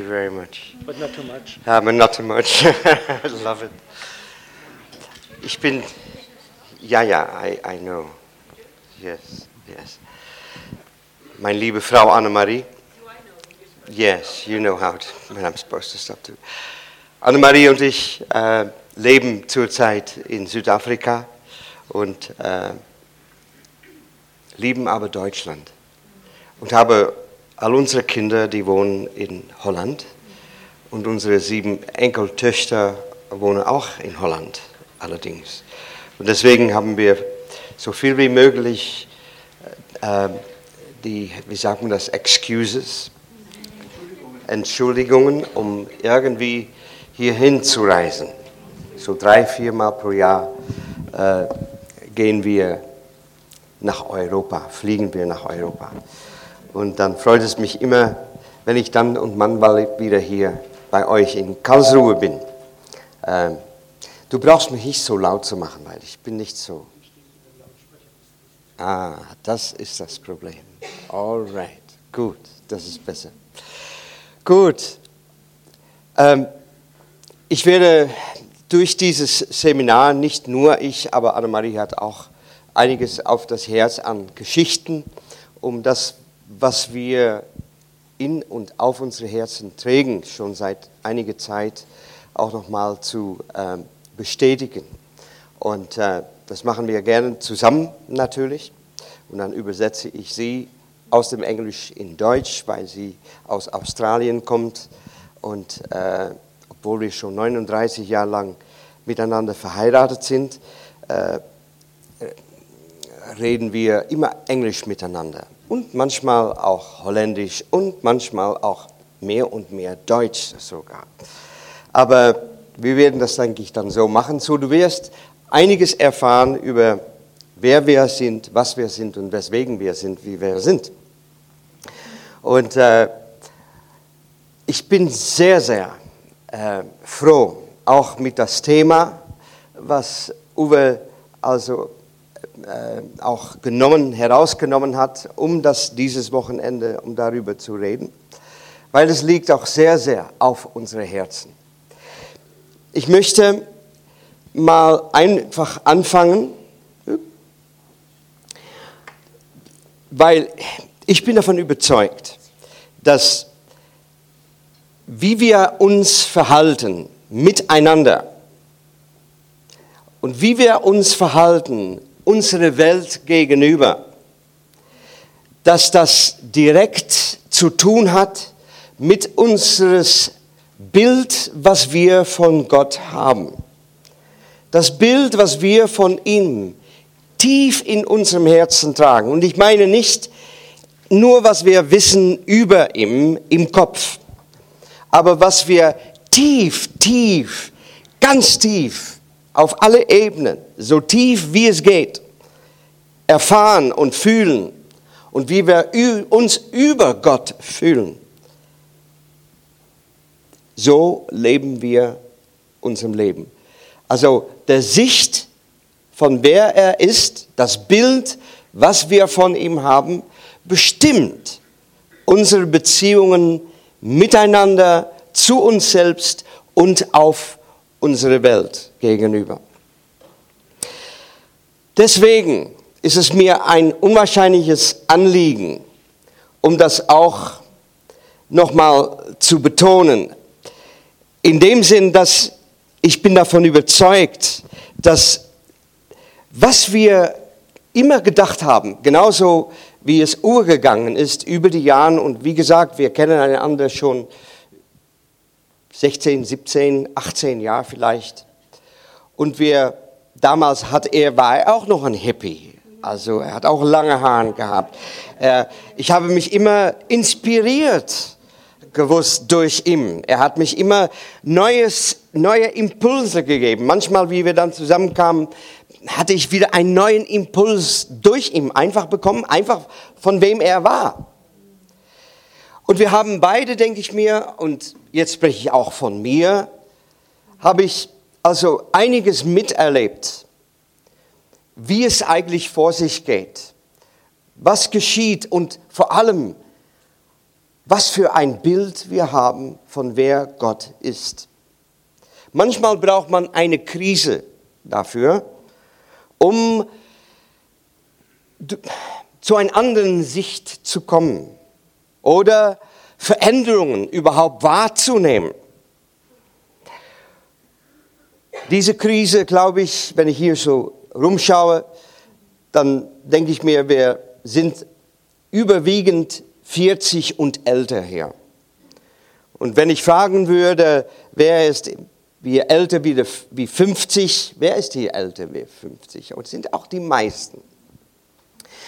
you very much. but not too much. Ja, but not too much. I love it. Ich bin, ja, ja, I, I know. Yes, yes. Meine liebe Frau Annemarie. Yes, you know how to, when I'm supposed to stop too. Annemarie und ich äh, leben zurzeit in Südafrika und äh, lieben aber Deutschland. Und habe all unsere Kinder, die wohnen in Holland und unsere sieben Enkeltöchter wohnen auch in Holland allerdings. Und deswegen haben wir so viel wie möglich äh, die, wie sagt man das, Excuses, Entschuldigungen, um irgendwie hierhin zu reisen. So drei, viermal pro Jahr äh, gehen wir nach Europa, fliegen wir nach Europa. Und dann freut es mich immer, wenn ich dann und manchmal wieder hier bei euch in Karlsruhe bin. Ähm, du brauchst mich nicht so laut zu machen, weil ich bin nicht so. Ah, das ist das Problem. Alright, gut, das ist besser. Gut. Ähm, ich werde durch dieses Seminar, nicht nur ich, aber Annemarie hat auch einiges auf das Herz an Geschichten, um das, was wir in und auf unsere Herzen trägen, schon seit einiger Zeit auch nochmal zu äh, bestätigen. Und äh, das machen wir gerne zusammen natürlich. Und dann übersetze ich sie aus dem Englisch in Deutsch, weil sie aus Australien kommt. Und äh, obwohl wir schon 39 Jahre lang miteinander verheiratet sind, äh, reden wir immer Englisch miteinander. Und manchmal auch Holländisch und manchmal auch mehr und mehr Deutsch sogar. Aber wir werden das, denke ich, dann so machen. So, du wirst einiges erfahren über wer wir sind, was wir sind und weswegen wir sind, wie wir sind. Und äh, ich bin sehr, sehr äh, froh, auch mit das Thema, was Uwe also auch genommen, herausgenommen hat, um das dieses Wochenende, um darüber zu reden, weil es liegt auch sehr, sehr auf unsere Herzen. Ich möchte mal einfach anfangen, weil ich bin davon überzeugt, dass wie wir uns verhalten miteinander und wie wir uns verhalten unserer Welt gegenüber, dass das direkt zu tun hat mit unseres Bild, was wir von Gott haben. Das Bild, was wir von ihm tief in unserem Herzen tragen. Und ich meine nicht nur, was wir wissen über ihn im Kopf, aber was wir tief, tief, ganz tief auf alle Ebenen, so tief wie es geht, erfahren und fühlen und wie wir uns über Gott fühlen. So leben wir unserem Leben. Also der Sicht von wer er ist, das Bild, was wir von ihm haben, bestimmt unsere Beziehungen miteinander, zu uns selbst und auf unsere Welt gegenüber. Deswegen ist es mir ein unwahrscheinliches Anliegen, um das auch nochmal zu betonen, in dem Sinn, dass ich bin davon überzeugt, dass was wir immer gedacht haben, genauso wie es urgegangen ist über die Jahre und wie gesagt, wir kennen einander schon 16, 17, 18 Jahre vielleicht. Und wir, damals hat er, war er auch noch ein Hippie. Also er hat auch lange Haare gehabt. Ich habe mich immer inspiriert gewusst durch ihn. Er hat mich immer neues, neue Impulse gegeben. Manchmal, wie wir dann zusammenkamen, hatte ich wieder einen neuen Impuls durch ihn einfach bekommen, einfach von wem er war. Und wir haben beide, denke ich mir, und jetzt spreche ich auch von mir, habe ich also einiges miterlebt, wie es eigentlich vor sich geht, was geschieht und vor allem, was für ein Bild wir haben von wer Gott ist. Manchmal braucht man eine Krise dafür, um zu einer anderen Sicht zu kommen. Oder Veränderungen überhaupt wahrzunehmen. Diese Krise, glaube ich, wenn ich hier so rumschaue, dann denke ich mir, wir sind überwiegend 40 und älter hier. Und wenn ich fragen würde, wer ist wie älter wie, wie 50, wer ist hier älter wie 50? Und sind auch die meisten.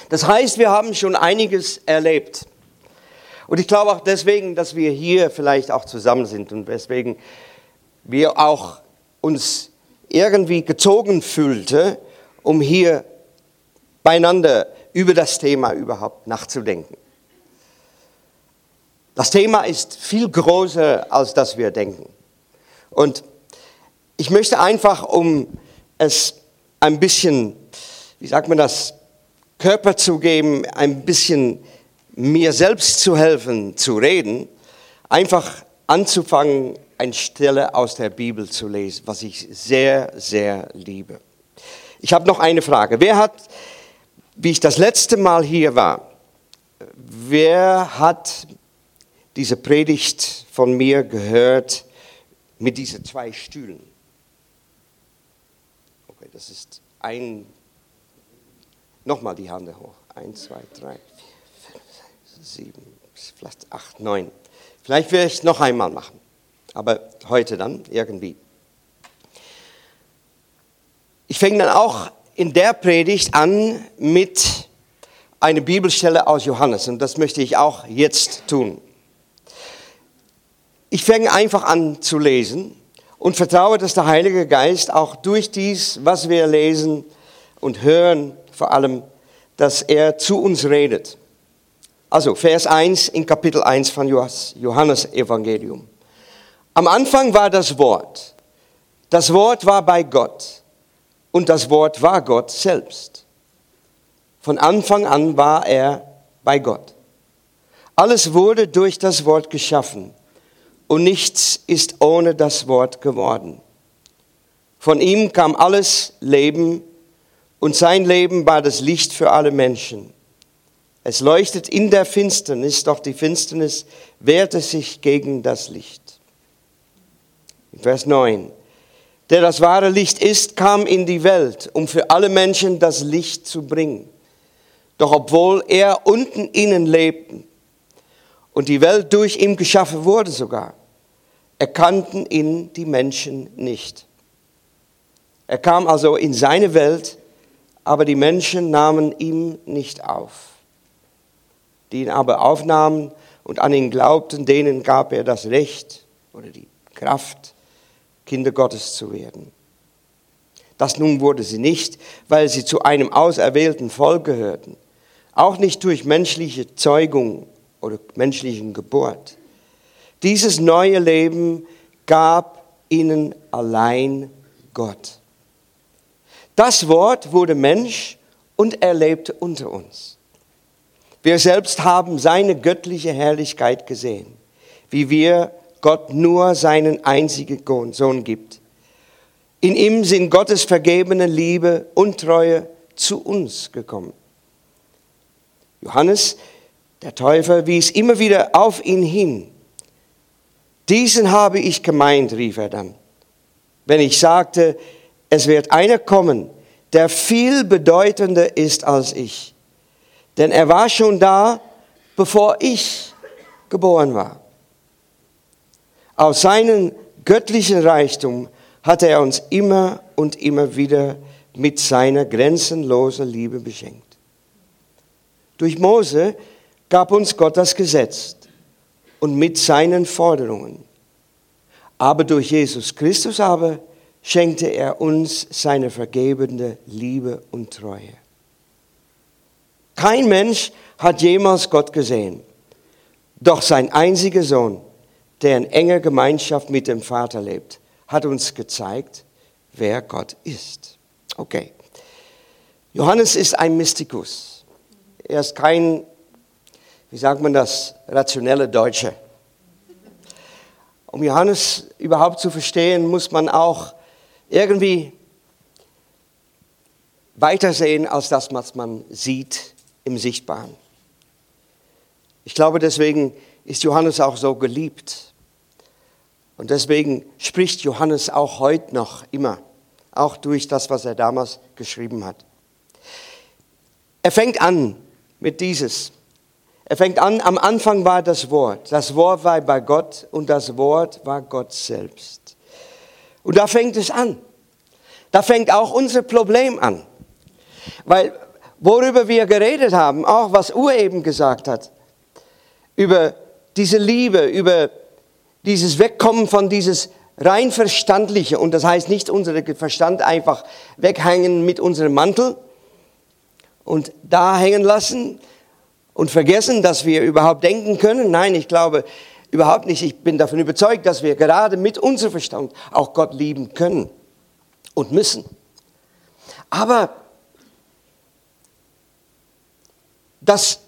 Das heißt, wir haben schon einiges erlebt. Und ich glaube auch deswegen, dass wir hier vielleicht auch zusammen sind und weswegen wir auch uns irgendwie gezogen fühlte, um hier beieinander über das Thema überhaupt nachzudenken. Das Thema ist viel größer, als das wir denken. Und ich möchte einfach, um es ein bisschen, wie sagt man das, Körper zu geben, ein bisschen mir selbst zu helfen, zu reden, einfach anzufangen, eine Stelle aus der Bibel zu lesen, was ich sehr, sehr liebe. Ich habe noch eine Frage. Wer hat, wie ich das letzte Mal hier war, wer hat diese Predigt von mir gehört mit diesen zwei Stühlen? Okay, das ist ein, nochmal die Hand hoch. Eins, zwei, drei, sieben, vielleicht acht, neun. Vielleicht werde ich es noch einmal machen, aber heute dann irgendwie. Ich fange dann auch in der Predigt an mit einer Bibelstelle aus Johannes und das möchte ich auch jetzt tun. Ich fange einfach an zu lesen und vertraue, dass der Heilige Geist auch durch dies, was wir lesen und hören, vor allem, dass er zu uns redet. Also Vers 1 in Kapitel 1 von Johannes Evangelium. Am Anfang war das Wort. Das Wort war bei Gott und das Wort war Gott selbst. Von Anfang an war er bei Gott. Alles wurde durch das Wort geschaffen und nichts ist ohne das Wort geworden. Von ihm kam alles Leben und sein Leben war das Licht für alle Menschen. Es leuchtet in der Finsternis, doch die Finsternis wehrte sich gegen das Licht. Vers 9 der das wahre Licht ist, kam in die Welt, um für alle Menschen das Licht zu bringen. Doch obwohl er unten innen lebte und die Welt durch ihn geschaffen wurde sogar, erkannten ihn die Menschen nicht. Er kam also in seine Welt, aber die Menschen nahmen ihm nicht auf. Die ihn aber aufnahmen und an ihn glaubten, denen gab er das Recht oder die Kraft, Kinder Gottes zu werden. Das nun wurde sie nicht, weil sie zu einem auserwählten Volk gehörten, auch nicht durch menschliche Zeugung oder menschlichen Geburt. Dieses neue Leben gab ihnen allein Gott. Das Wort wurde Mensch und er lebte unter uns. Wir selbst haben seine göttliche Herrlichkeit gesehen, wie wir Gott nur seinen einzigen Sohn gibt. In ihm sind Gottes vergebene Liebe und Treue zu uns gekommen. Johannes, der Täufer, wies immer wieder auf ihn hin. Diesen habe ich gemeint, rief er dann, wenn ich sagte, es wird einer kommen, der viel bedeutender ist als ich. Denn er war schon da, bevor ich geboren war. Aus seinem göttlichen Reichtum hat er uns immer und immer wieder mit seiner grenzenlosen Liebe beschenkt. Durch Mose gab uns Gott das Gesetz und mit seinen Forderungen. Aber durch Jesus Christus aber schenkte er uns seine vergebende Liebe und Treue. Kein Mensch hat jemals Gott gesehen, doch sein einziger Sohn, der in enger Gemeinschaft mit dem Vater lebt, hat uns gezeigt, wer Gott ist. Okay. Johannes ist ein Mystikus. Er ist kein wie sagt man das, rationelle Deutsche. Um Johannes überhaupt zu verstehen, muss man auch irgendwie weitersehen als das, was man sieht im Sichtbaren. Ich glaube, deswegen ist Johannes auch so geliebt. Und deswegen spricht Johannes auch heute noch immer, auch durch das, was er damals geschrieben hat. Er fängt an mit dieses. Er fängt an, am Anfang war das Wort. Das Wort war bei Gott und das Wort war Gott selbst. Und da fängt es an. Da fängt auch unser Problem an. Weil worüber wir geredet haben, auch was Ur eben gesagt hat, über diese Liebe, über dieses Wegkommen von dieses rein verstandliche, und das heißt nicht unser Verstand einfach weghängen mit unserem Mantel und da hängen lassen und vergessen, dass wir überhaupt denken können. Nein, ich glaube überhaupt nicht. Ich bin davon überzeugt, dass wir gerade mit unserem Verstand auch Gott lieben können und müssen. Aber das,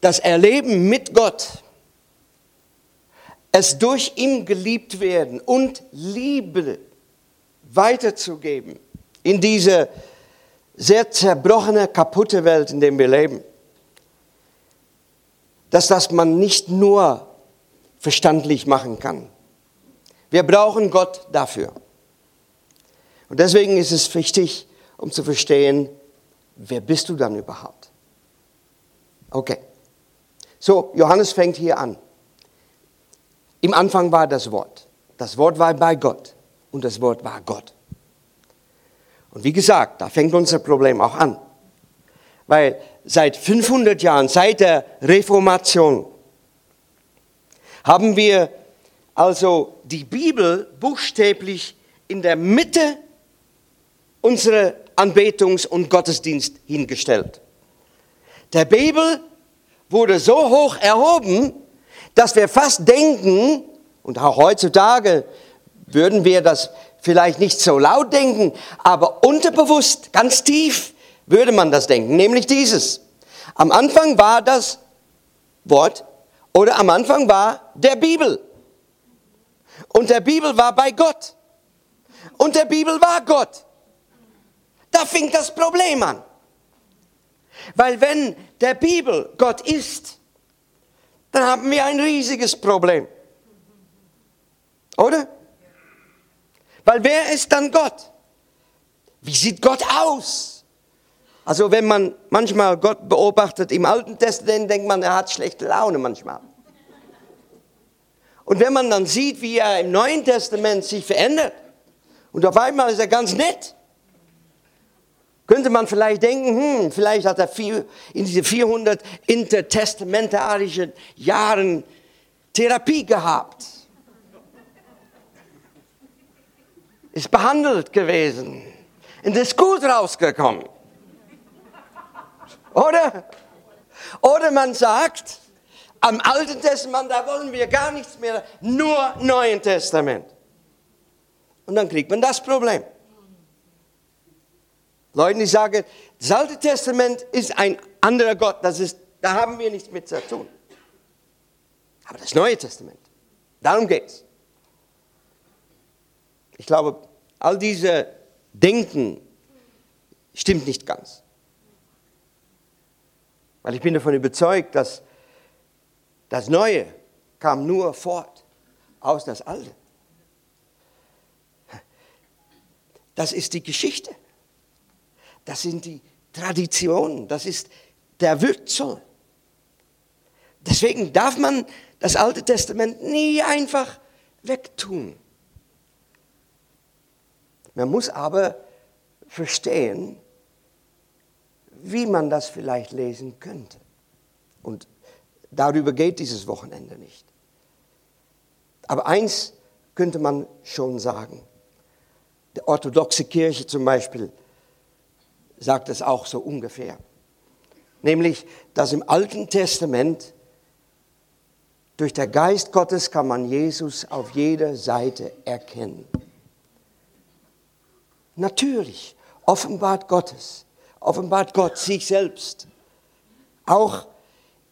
das Erleben mit Gott, es durch ihn geliebt werden und Liebe weiterzugeben in diese sehr zerbrochene, kaputte Welt, in der wir leben, dass das man nicht nur verstandlich machen kann. Wir brauchen Gott dafür. Und deswegen ist es wichtig, um zu verstehen, wer bist du dann überhaupt? Okay. So, Johannes fängt hier an. Im Anfang war das Wort. Das Wort war bei Gott und das Wort war Gott. Und wie gesagt, da fängt unser Problem auch an. Weil seit 500 Jahren, seit der Reformation, haben wir also die Bibel buchstäblich in der Mitte unserer Anbetungs- und Gottesdienst hingestellt. Der Bibel wurde so hoch erhoben, dass wir fast denken, und auch heutzutage würden wir das vielleicht nicht so laut denken, aber unterbewusst, ganz tief würde man das denken, nämlich dieses. Am Anfang war das Wort oder am Anfang war der Bibel. Und der Bibel war bei Gott. Und der Bibel war Gott. Da fing das Problem an. Weil wenn der Bibel Gott ist, dann haben wir ein riesiges Problem. Oder? Weil wer ist dann Gott? Wie sieht Gott aus? Also wenn man manchmal Gott beobachtet im Alten Testament, denkt man, er hat schlechte Laune manchmal. Und wenn man dann sieht, wie er im Neuen Testament sich verändert, und auf einmal ist er ganz nett, könnte man vielleicht denken, hm, vielleicht hat er viel, in diese 400 intertestamentarischen Jahren Therapie gehabt. Ist behandelt gewesen. Und ist gut rausgekommen. Oder? Oder man sagt, am Alten Testament, da wollen wir gar nichts mehr, nur Neuen Testament. Und dann kriegt man das Problem. Leute, die sagen, das Alte Testament ist ein anderer Gott, das ist, da haben wir nichts mit zu tun. Aber das Neue Testament, darum geht es. Ich glaube, all diese Denken stimmt nicht ganz. Weil ich bin davon überzeugt, dass das Neue kam nur fort aus das Alte. Das ist die Geschichte. Das sind die Traditionen, das ist der Wurzel. Deswegen darf man das Alte Testament nie einfach wegtun. Man muss aber verstehen, wie man das vielleicht lesen könnte. Und darüber geht dieses Wochenende nicht. Aber eins könnte man schon sagen. Die orthodoxe Kirche zum Beispiel sagt es auch so ungefähr. Nämlich, dass im Alten Testament durch der Geist Gottes kann man Jesus auf jeder Seite erkennen. Natürlich offenbart Gottes, offenbart Gott sich selbst. Auch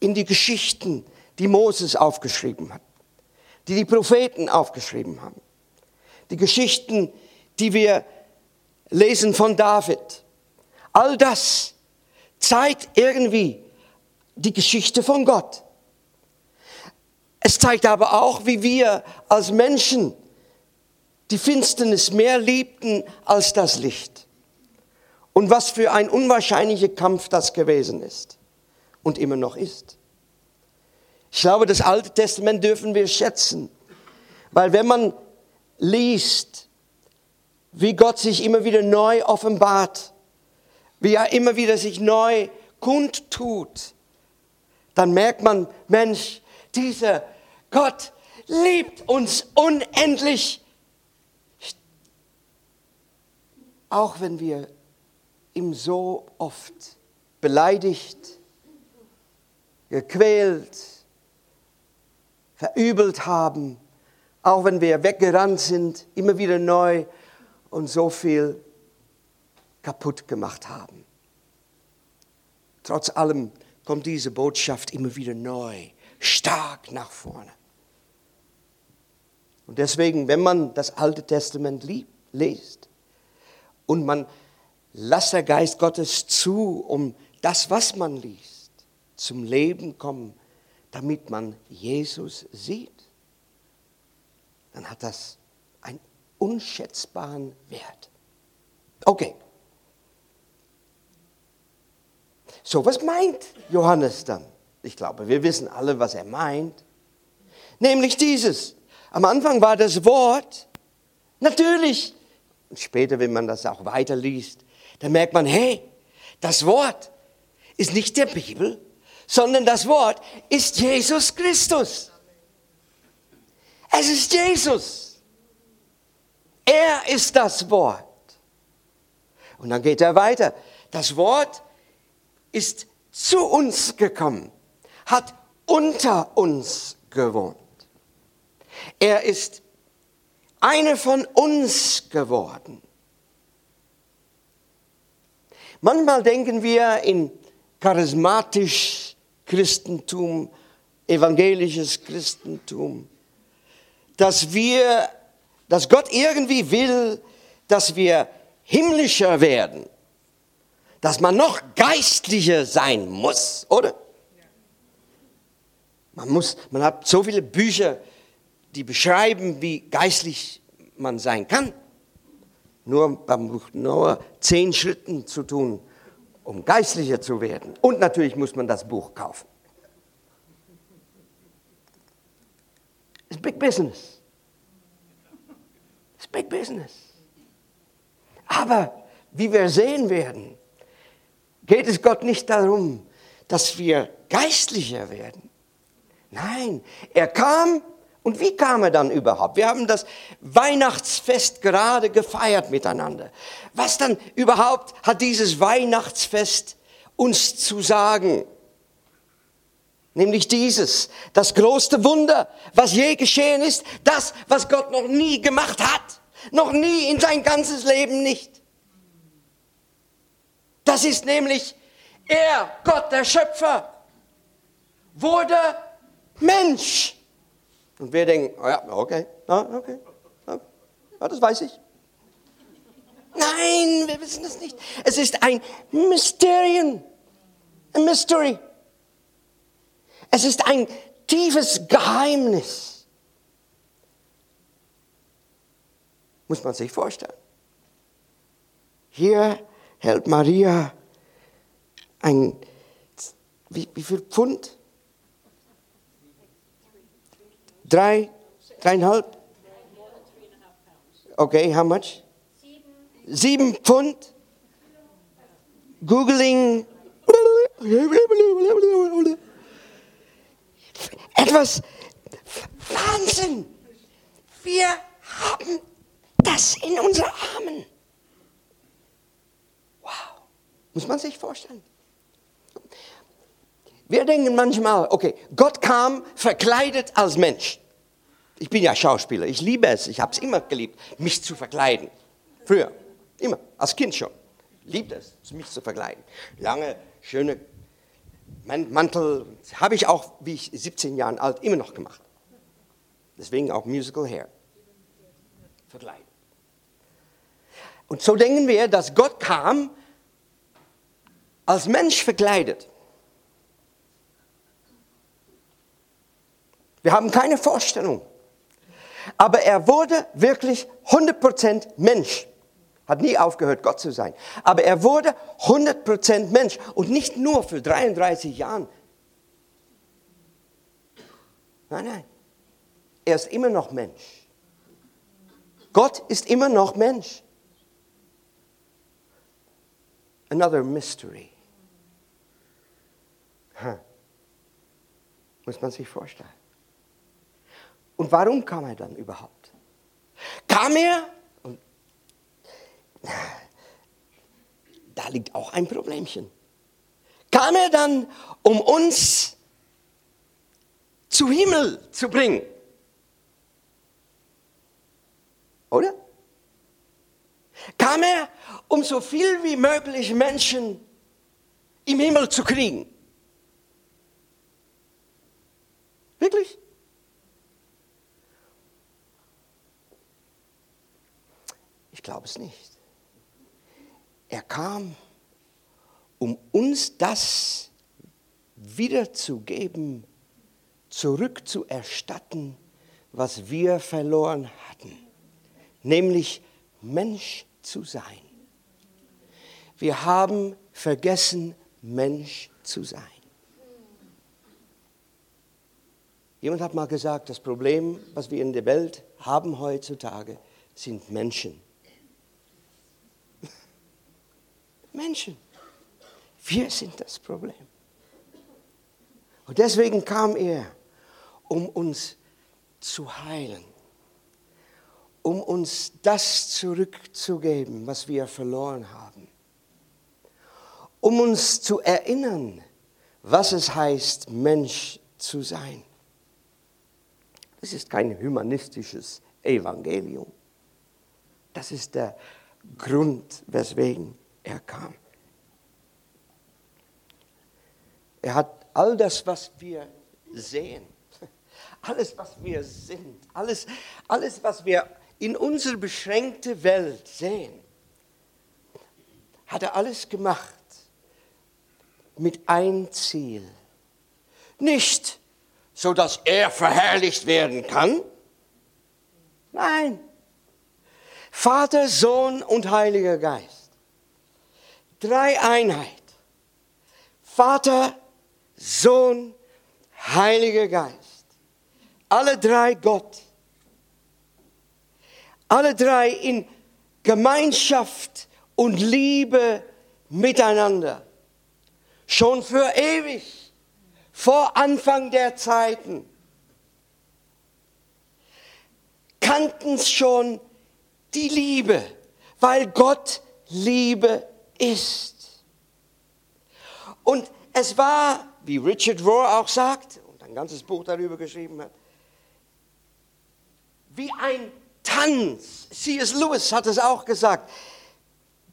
in die Geschichten, die Moses aufgeschrieben hat, die die Propheten aufgeschrieben haben. Die Geschichten, die wir lesen von David. All das zeigt irgendwie die Geschichte von Gott. Es zeigt aber auch, wie wir als Menschen die Finsternis mehr liebten als das Licht. Und was für ein unwahrscheinlicher Kampf das gewesen ist und immer noch ist. Ich glaube, das Alte Testament dürfen wir schätzen, weil wenn man liest, wie Gott sich immer wieder neu offenbart, wie er immer wieder sich neu kundtut, dann merkt man, Mensch, dieser Gott liebt uns unendlich, auch wenn wir ihm so oft beleidigt, gequält, verübelt haben, auch wenn wir weggerannt sind, immer wieder neu und so viel kaputt gemacht haben. Trotz allem kommt diese Botschaft immer wieder neu, stark nach vorne. Und deswegen, wenn man das Alte Testament liest und man lässt der Geist Gottes zu, um das, was man liest, zum Leben kommen, damit man Jesus sieht, dann hat das einen unschätzbaren Wert. Okay. So, was meint Johannes dann? Ich glaube, wir wissen alle, was er meint. Nämlich dieses. Am Anfang war das Wort, natürlich, und später, wenn man das auch weiterliest, dann merkt man, hey, das Wort ist nicht der Bibel, sondern das Wort ist Jesus Christus. Es ist Jesus. Er ist das Wort. Und dann geht er weiter. Das Wort ist zu uns gekommen, hat unter uns gewohnt. Er ist eine von uns geworden. Manchmal denken wir in charismatisch Christentum, evangelisches Christentum, dass wir, dass Gott irgendwie will, dass wir himmlischer werden, dass man noch geistlicher sein muss, oder? Man muss, man hat so viele Bücher, die beschreiben, wie geistlich man sein kann. Nur beim nur zehn Schritten zu tun, um geistlicher zu werden. Und natürlich muss man das Buch kaufen. It's big business. It's big business. Aber wie wir sehen werden, geht es Gott nicht darum, dass wir geistlicher werden. Nein, er kam und wie kam er dann überhaupt? Wir haben das Weihnachtsfest gerade gefeiert miteinander. Was dann überhaupt hat dieses Weihnachtsfest uns zu sagen? Nämlich dieses, das größte Wunder, was je geschehen ist, das, was Gott noch nie gemacht hat, noch nie in sein ganzes Leben nicht. Das ist nämlich er, Gott, der Schöpfer, wurde Mensch. Und wir denken, oh ja, okay, okay, ja, das weiß ich. Nein, wir wissen das nicht. Es ist ein Mysterium, ein Mystery. Es ist ein tiefes Geheimnis. Muss man sich vorstellen. Hier hält Maria ein, wie, wie viel Pfund? Drei, dreieinhalb? Okay, how much? Sieben Pfund. Googling. Etwas Wahnsinn. Wir haben das in unseren Armen. Wow. Muss man sich vorstellen. Wir denken manchmal, okay, Gott kam verkleidet als Mensch. Ich bin ja Schauspieler, ich liebe es, ich habe es immer geliebt, mich zu verkleiden. Früher, immer, als Kind schon. Liebt es, mich zu verkleiden. Lange, schöne Mantel habe ich auch, wie ich 17 Jahre alt, immer noch gemacht. Deswegen auch Musical Hair. Verkleiden. Und so denken wir, dass Gott kam als Mensch verkleidet. Wir haben keine Vorstellung. Aber er wurde wirklich 100% Mensch. Hat nie aufgehört, Gott zu sein. Aber er wurde 100% Mensch. Und nicht nur für 33 Jahre. Nein, nein. Er ist immer noch Mensch. Gott ist immer noch Mensch. Another mystery. Huh. Muss man sich vorstellen. Und warum kam er dann überhaupt? Kam er, und da liegt auch ein Problemchen, kam er dann, um uns zu Himmel zu bringen? Oder? Kam er, um so viel wie möglich Menschen im Himmel zu kriegen? Wirklich? Ich glaube es nicht. Er kam, um uns das wiederzugeben, zurückzuerstatten, was wir verloren hatten, nämlich Mensch zu sein. Wir haben vergessen, Mensch zu sein. Jemand hat mal gesagt, das Problem, was wir in der Welt haben heutzutage, sind Menschen. Menschen. Wir sind das Problem. Und deswegen kam er, um uns zu heilen, um uns das zurückzugeben, was wir verloren haben, um uns zu erinnern, was es heißt, Mensch zu sein. Das ist kein humanistisches Evangelium. Das ist der Grund, weswegen er kam. Er hat all das, was wir sehen, alles, was wir sind, alles, alles, was wir in unserer beschränkten Welt sehen, hat er alles gemacht mit ein Ziel. Nicht, so dass er verherrlicht werden kann. Nein. Vater, Sohn und Heiliger Geist. Dreieinheit. Vater, Sohn, Heiliger Geist. Alle drei Gott. Alle drei in Gemeinschaft und Liebe miteinander. Schon für ewig, vor Anfang der Zeiten. Kannten schon die Liebe, weil Gott Liebe ist. Und es war, wie Richard Rohr auch sagt und ein ganzes Buch darüber geschrieben hat, wie ein Tanz. C.S. Lewis hat es auch gesagt.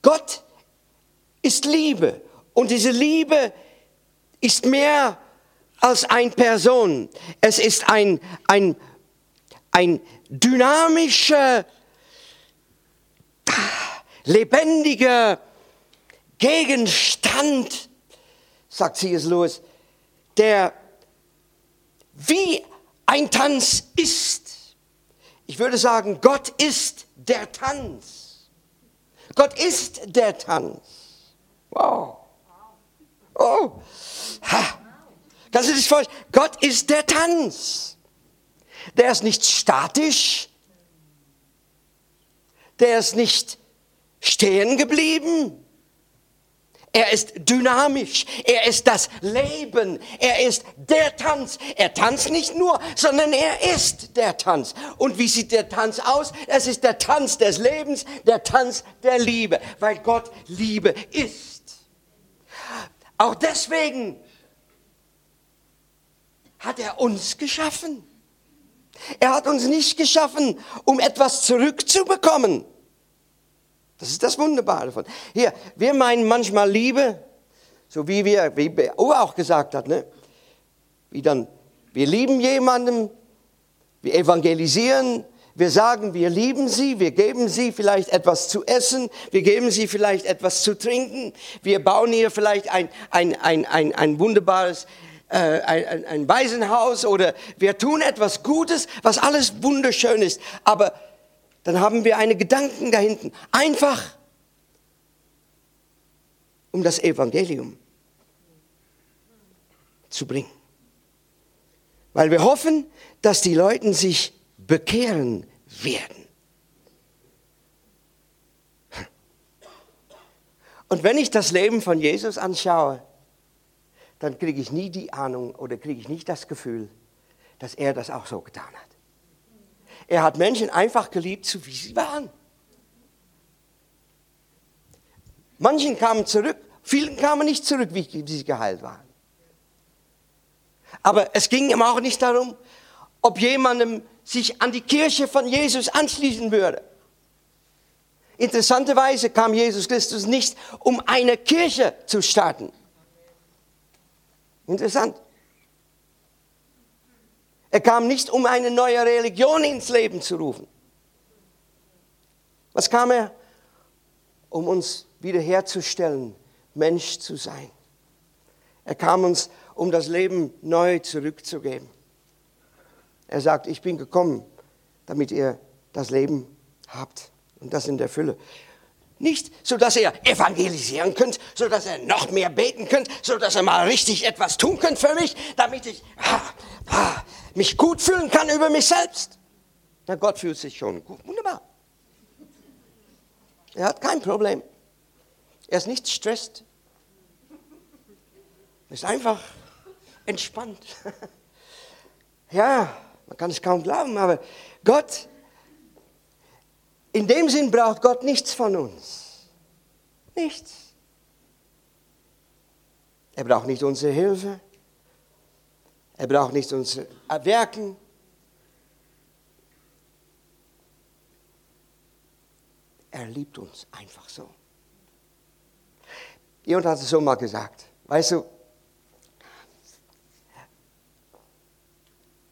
Gott ist Liebe und diese Liebe ist mehr als eine Person. Es ist ein, ein, ein dynamischer, lebendiger Gegenstand, sagt C.S. Lewis, der wie ein Tanz ist. Ich würde sagen, Gott ist der Tanz. Gott ist der Tanz. Wow. Oh. Ha. Du dich vorstellen? Gott ist der Tanz. Der ist nicht statisch. Der ist nicht stehen geblieben. Er ist dynamisch. Er ist das Leben. Er ist der Tanz. Er tanzt nicht nur, sondern er ist der Tanz. Und wie sieht der Tanz aus? Es ist der Tanz des Lebens, der Tanz der Liebe, weil Gott Liebe ist. Auch deswegen hat er uns geschaffen. Er hat uns nicht geschaffen, um etwas zurückzubekommen. Das ist das Wunderbare davon. Hier, wir meinen manchmal Liebe, So wie wir, wie Uwe auch gesagt hat, ne? Wie dann, wir lieben jemanden, wir evangelisieren, wir sagen, wir lieben sie, wir geben sie vielleicht etwas zu essen, wir geben sie vielleicht etwas zu trinken, wir bauen ihr vielleicht ein, ein, ein, ein, ein wunderbares äh, ein, ein Waisenhaus oder wir tun etwas Gutes, was alles wunderschön ist. Aber dann haben wir einen Gedanken dahinten. Einfach um das Evangelium zu bringen. Weil wir hoffen, dass die Leute sich bekehren werden. Und wenn ich das Leben von Jesus anschaue, dann kriege ich nie die Ahnung oder kriege ich nicht das Gefühl, dass er das auch so getan hat. Er hat Menschen einfach geliebt, so wie sie waren. Manchen kamen zurück, vielen kamen nicht zurück, wie sie geheilt waren. Aber es ging ihm auch nicht darum, ob jemandem sich an die Kirche von Jesus anschließen würde. Interessanterweise kam Jesus Christus nicht, um eine Kirche zu starten. Interessant. Er kam nicht, um eine neue Religion ins Leben zu rufen. Was kam er? Um uns wiederherzustellen, Mensch zu sein. Er kam uns, um das Leben neu zurückzugeben. Er sagt, ich bin gekommen, damit ihr das Leben habt und das in der Fülle. Nicht, so dass ihr evangelisieren könnt, so dass ihr noch mehr beten könnt, so dass ihr mal richtig etwas tun könnt für mich, damit ich ah, ah, mich gut fühlen kann über mich selbst. Na, Gott fühlt sich schon gut. Wunderbar. Er hat kein Problem. Er ist nicht stresst. Er ist einfach entspannt. ja, man kann es kaum glauben, aber Gott in dem Sinn braucht Gott nichts von uns. Nichts. Er braucht nicht unsere Hilfe. Er braucht nicht unsere Werken. Er liebt uns einfach so. Jemand hat es so mal gesagt. Weißt du,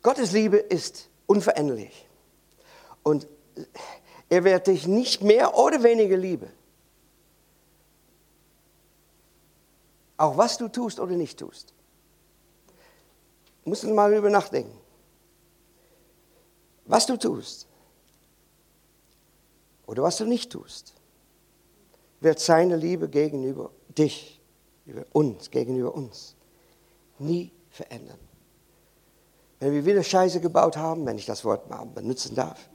Gottes Liebe ist unveränderlich. Und er wird dich nicht mehr oder weniger lieben. Auch was du tust oder nicht tust. Du musst mal darüber nachdenken. Was du tust oder was du nicht tust, wird seine Liebe gegenüber dich, über uns, gegenüber uns, nie verändern. Wenn wir wieder Scheiße gebaut haben, wenn ich das Wort mal benutzen darf,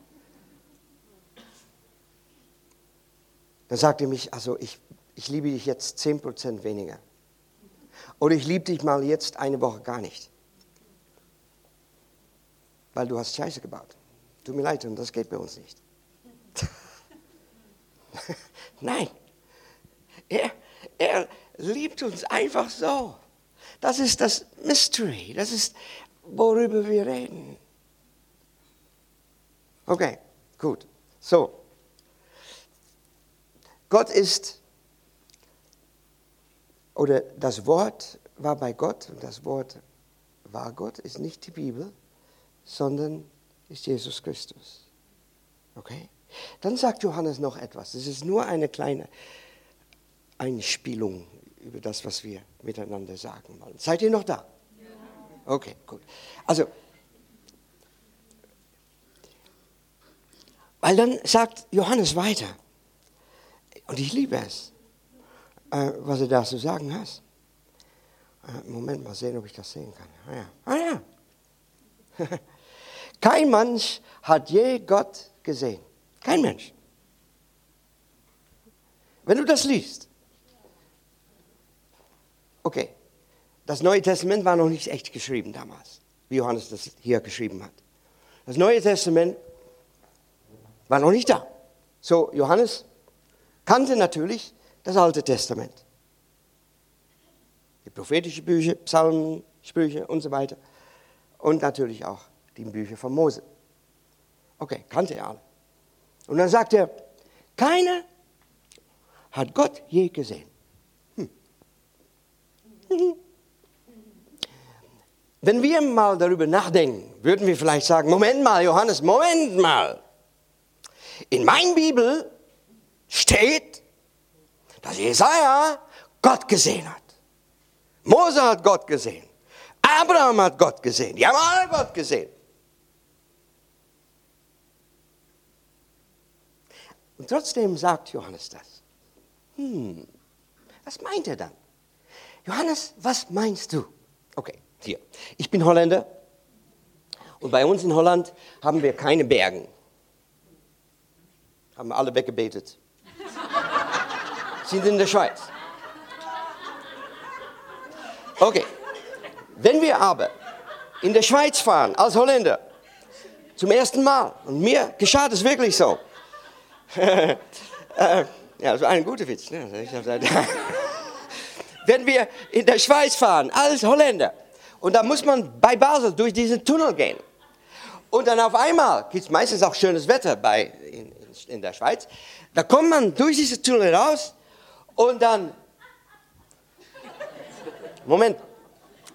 Dann sagt er mich, also ich, ich liebe dich jetzt 10% weniger. Oder ich liebe dich mal jetzt eine Woche gar nicht. Weil du hast Scheiße gebaut. Tut mir leid, und das geht bei uns nicht. Nein, er, er liebt uns einfach so. Das ist das Mystery, das ist, worüber wir reden. Okay, gut. So, Gott ist, oder das Wort war bei Gott und das Wort war Gott, ist nicht die Bibel, sondern ist Jesus Christus. Okay? Dann sagt Johannes noch etwas. Es ist nur eine kleine Einspielung über das, was wir miteinander sagen wollen. Seid ihr noch da? Okay, gut. Also, weil dann sagt Johannes weiter. Und ich liebe es, äh, was du da zu sagen hast. Äh, Moment, mal sehen, ob ich das sehen kann. Ah ja. Ah, ja. Kein Mensch hat je Gott gesehen. Kein Mensch. Wenn du das liest. Okay. Das Neue Testament war noch nicht echt geschrieben damals, wie Johannes das hier geschrieben hat. Das Neue Testament war noch nicht da. So, Johannes kannte natürlich das Alte Testament. Die prophetischen Bücher, Psalmen, Sprüche und so weiter. Und natürlich auch die Bücher von Mose. Okay, kannte er alle. Und dann sagt er, keiner hat Gott je gesehen. Hm. Wenn wir mal darüber nachdenken, würden wir vielleicht sagen, Moment mal, Johannes, Moment mal. In meiner Bibel steht, dass Jesaja Gott gesehen hat. Mose hat Gott gesehen. Abraham hat Gott gesehen. Die haben alle Gott gesehen. Und trotzdem sagt Johannes das. Hm, was meint er dann? Johannes, was meinst du? Okay, hier. Ich bin Holländer und bei uns in Holland haben wir keine Bergen. Haben alle weggebetet. Sind in der Schweiz. Okay. Wenn wir aber in der Schweiz fahren als Holländer, zum ersten Mal, und mir geschah das wirklich so. äh, ja, das war ein guter Witz. Ne? Wenn wir in der Schweiz fahren als Holländer, und da muss man bei Basel durch diesen Tunnel gehen. Und dann auf einmal gibt es meistens auch schönes Wetter bei, in, in der Schweiz. Da kommt man durch diesen Tunnel raus und dann. Moment,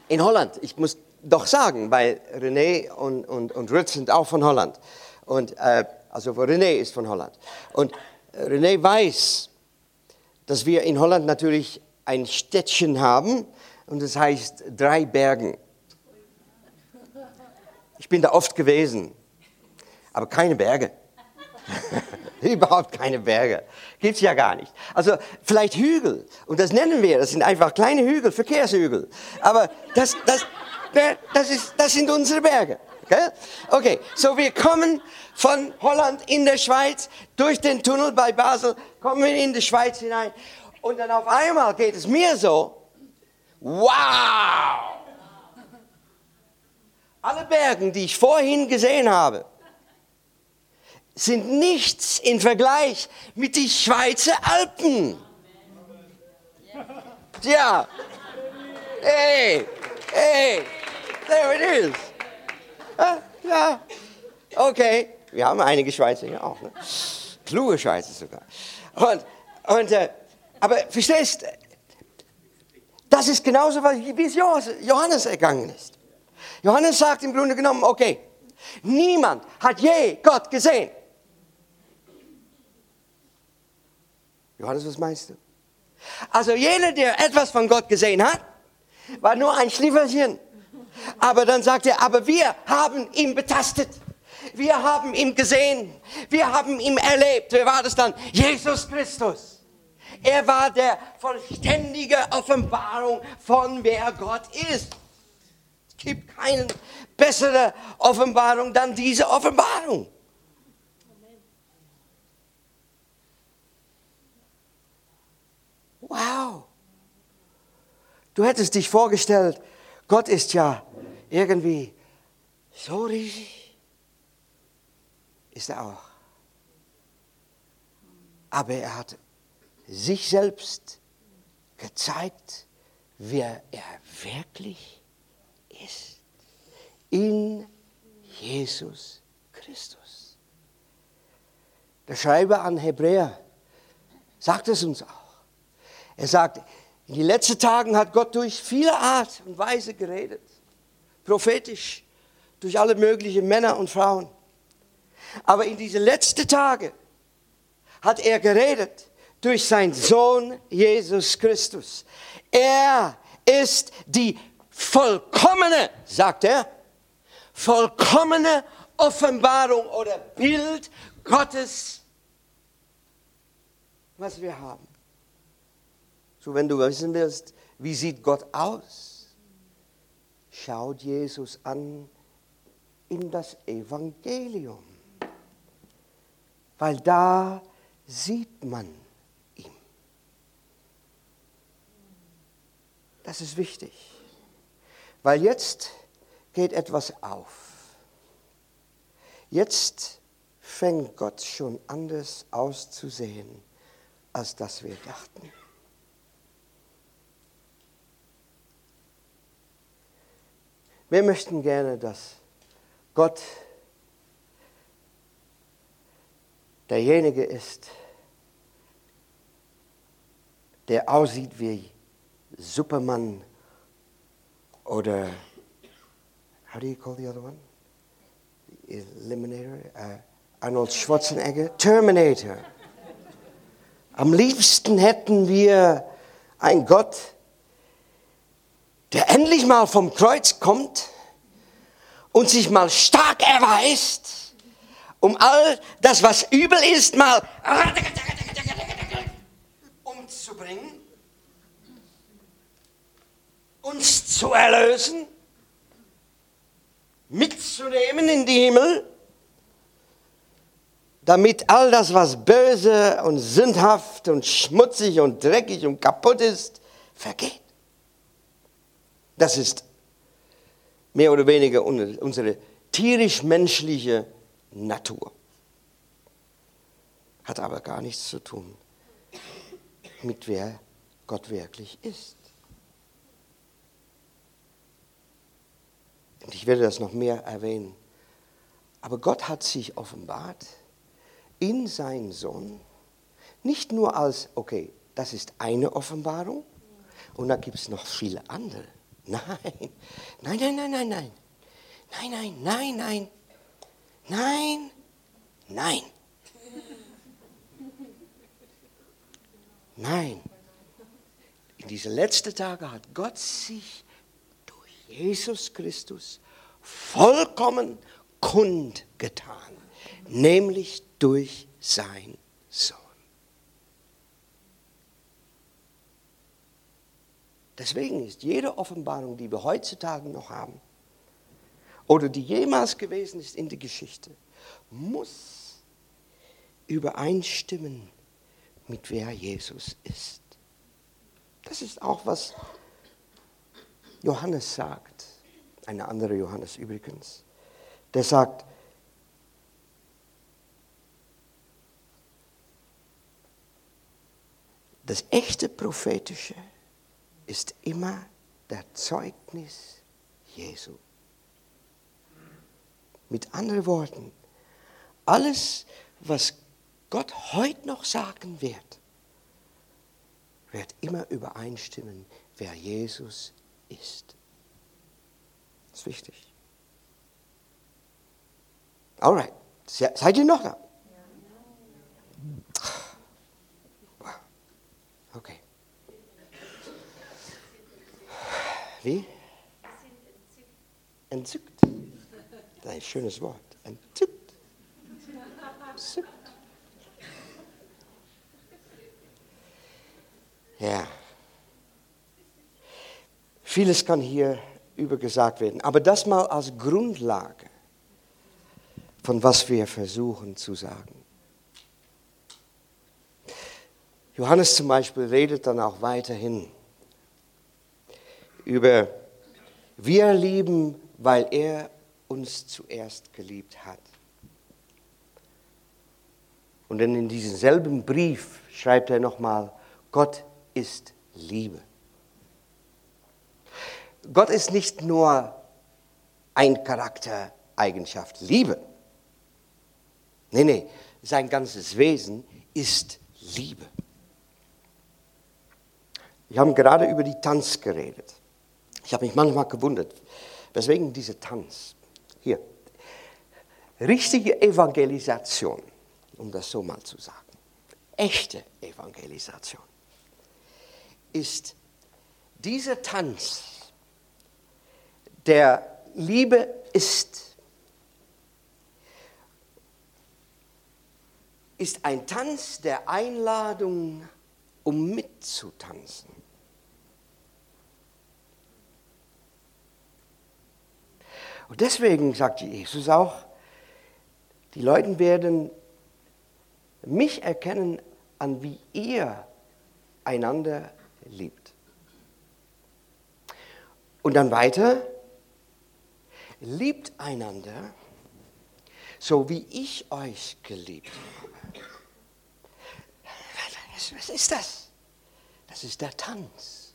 in Holland, ich muss doch sagen, weil René und, und, und Ruth sind auch von Holland. Und, äh, also René ist von Holland. Und René weiß, dass wir in Holland natürlich ein Städtchen haben und das heißt drei Bergen. Ich bin da oft gewesen, aber keine Berge. Überhaupt keine Berge. Gibt es ja gar nicht. Also vielleicht Hügel. Und das nennen wir, das sind einfach kleine Hügel, Verkehrshügel. Aber das, das, das, ist, das sind unsere Berge. Okay? okay, so wir kommen von Holland in der Schweiz durch den Tunnel bei Basel, kommen wir in die Schweiz hinein. Und dann auf einmal geht es mir so, wow! Alle Bergen, die ich vorhin gesehen habe, sind nichts im Vergleich mit den Schweizer Alpen. Tja, hey, hey, there it is. Ja, okay, wir haben einige Schweizer hier auch, ne? kluge Schweizer sogar. Und, und, äh, aber verstehst, das ist genauso, wie es Johannes ergangen ist. Johannes sagt im Grunde genommen, okay, niemand hat je Gott gesehen. Johannes, was meinst du? Also jeder, der etwas von Gott gesehen hat, war nur ein Schlieferchen. Aber dann sagt er, aber wir haben ihn betastet. Wir haben ihn gesehen. Wir haben ihn erlebt. Wer war das dann? Jesus Christus. Er war der vollständige Offenbarung von wer Gott ist. Es gibt keine bessere Offenbarung dann diese Offenbarung. Wow. Du hättest dich vorgestellt, Gott ist ja irgendwie so riesig. Ist er auch. Aber er hat sich selbst gezeigt, wer er wirklich ist. In Jesus Christus. Der Schreiber an Hebräer sagt es uns auch. Er sagt, in den letzten Tagen hat Gott durch viele Art und Weise geredet. Prophetisch, durch alle möglichen Männer und Frauen. Aber in diese letzten Tage hat er geredet durch seinen Sohn Jesus Christus. Er ist die vollkommene, sagt er, vollkommene Offenbarung oder Bild Gottes, was wir haben. So, wenn du wissen willst, wie sieht Gott aus, schaut Jesus an in das Evangelium. Weil da sieht man ihn. Das ist wichtig. Weil jetzt geht etwas auf. Jetzt fängt Gott schon anders auszusehen, als das wir dachten. Wir möchten gerne, dass Gott derjenige ist, der aussieht wie Superman oder, how do you call the other one? The Eliminator? Uh, Arnold Schwarzenegger? Terminator. Am liebsten hätten wir einen Gott, der endlich mal vom Kreuz kommt und sich mal stark erweist, um all das, was übel ist, mal umzubringen, uns zu erlösen, mitzunehmen in die Himmel, damit all das, was böse und sündhaft und schmutzig und dreckig und kaputt ist, vergeht. Das ist mehr oder weniger unsere tierisch-menschliche Natur. Hat aber gar nichts zu tun mit wer Gott wirklich ist. Und ich werde das noch mehr erwähnen. Aber Gott hat sich offenbart in seinen Sohn, nicht nur als, okay, das ist eine Offenbarung und da gibt es noch viele andere. Nein, nein, nein, nein, nein, nein. Nein, nein, nein, nein. Nein, nein. Nein. In diese letzten Tage hat Gott sich durch Jesus Christus vollkommen kundgetan, nämlich durch sein Sohn. Deswegen ist jede Offenbarung, die wir heutzutage noch haben, oder die jemals gewesen ist in der Geschichte, muss übereinstimmen mit wer Jesus ist. Das ist auch, was Johannes sagt, ein anderer Johannes übrigens, der sagt, das echte prophetische ist immer der Zeugnis Jesu. Mit anderen Worten, alles, was Gott heute noch sagen wird, wird immer übereinstimmen, wer Jesus ist. Das ist wichtig. Alright, seid ihr noch da? Okay. Wie? Entzückt. Das ist ein schönes Wort. Entzückt. Entzückt. Ja. Vieles kann hier übergesagt werden, aber das mal als Grundlage von was wir versuchen zu sagen. Johannes zum Beispiel redet dann auch weiterhin über wir lieben, weil er uns zuerst geliebt hat. Und dann in diesem selben Brief schreibt er nochmal, Gott ist Liebe. Gott ist nicht nur ein Charaktereigenschaft Liebe. Nee, nee, sein ganzes Wesen ist Liebe. Wir haben gerade über die Tanz geredet. Ich habe mich manchmal gewundert, weswegen dieser Tanz. Hier, richtige Evangelisation, um das so mal zu sagen. Echte Evangelisation ist dieser Tanz, der Liebe ist, ist ein Tanz der Einladung, um mitzutanzen. Und deswegen sagt Jesus auch, die Leute werden mich erkennen, an wie ihr einander liebt. Und dann weiter, liebt einander, so wie ich euch geliebt habe. Was ist das? Das ist der Tanz.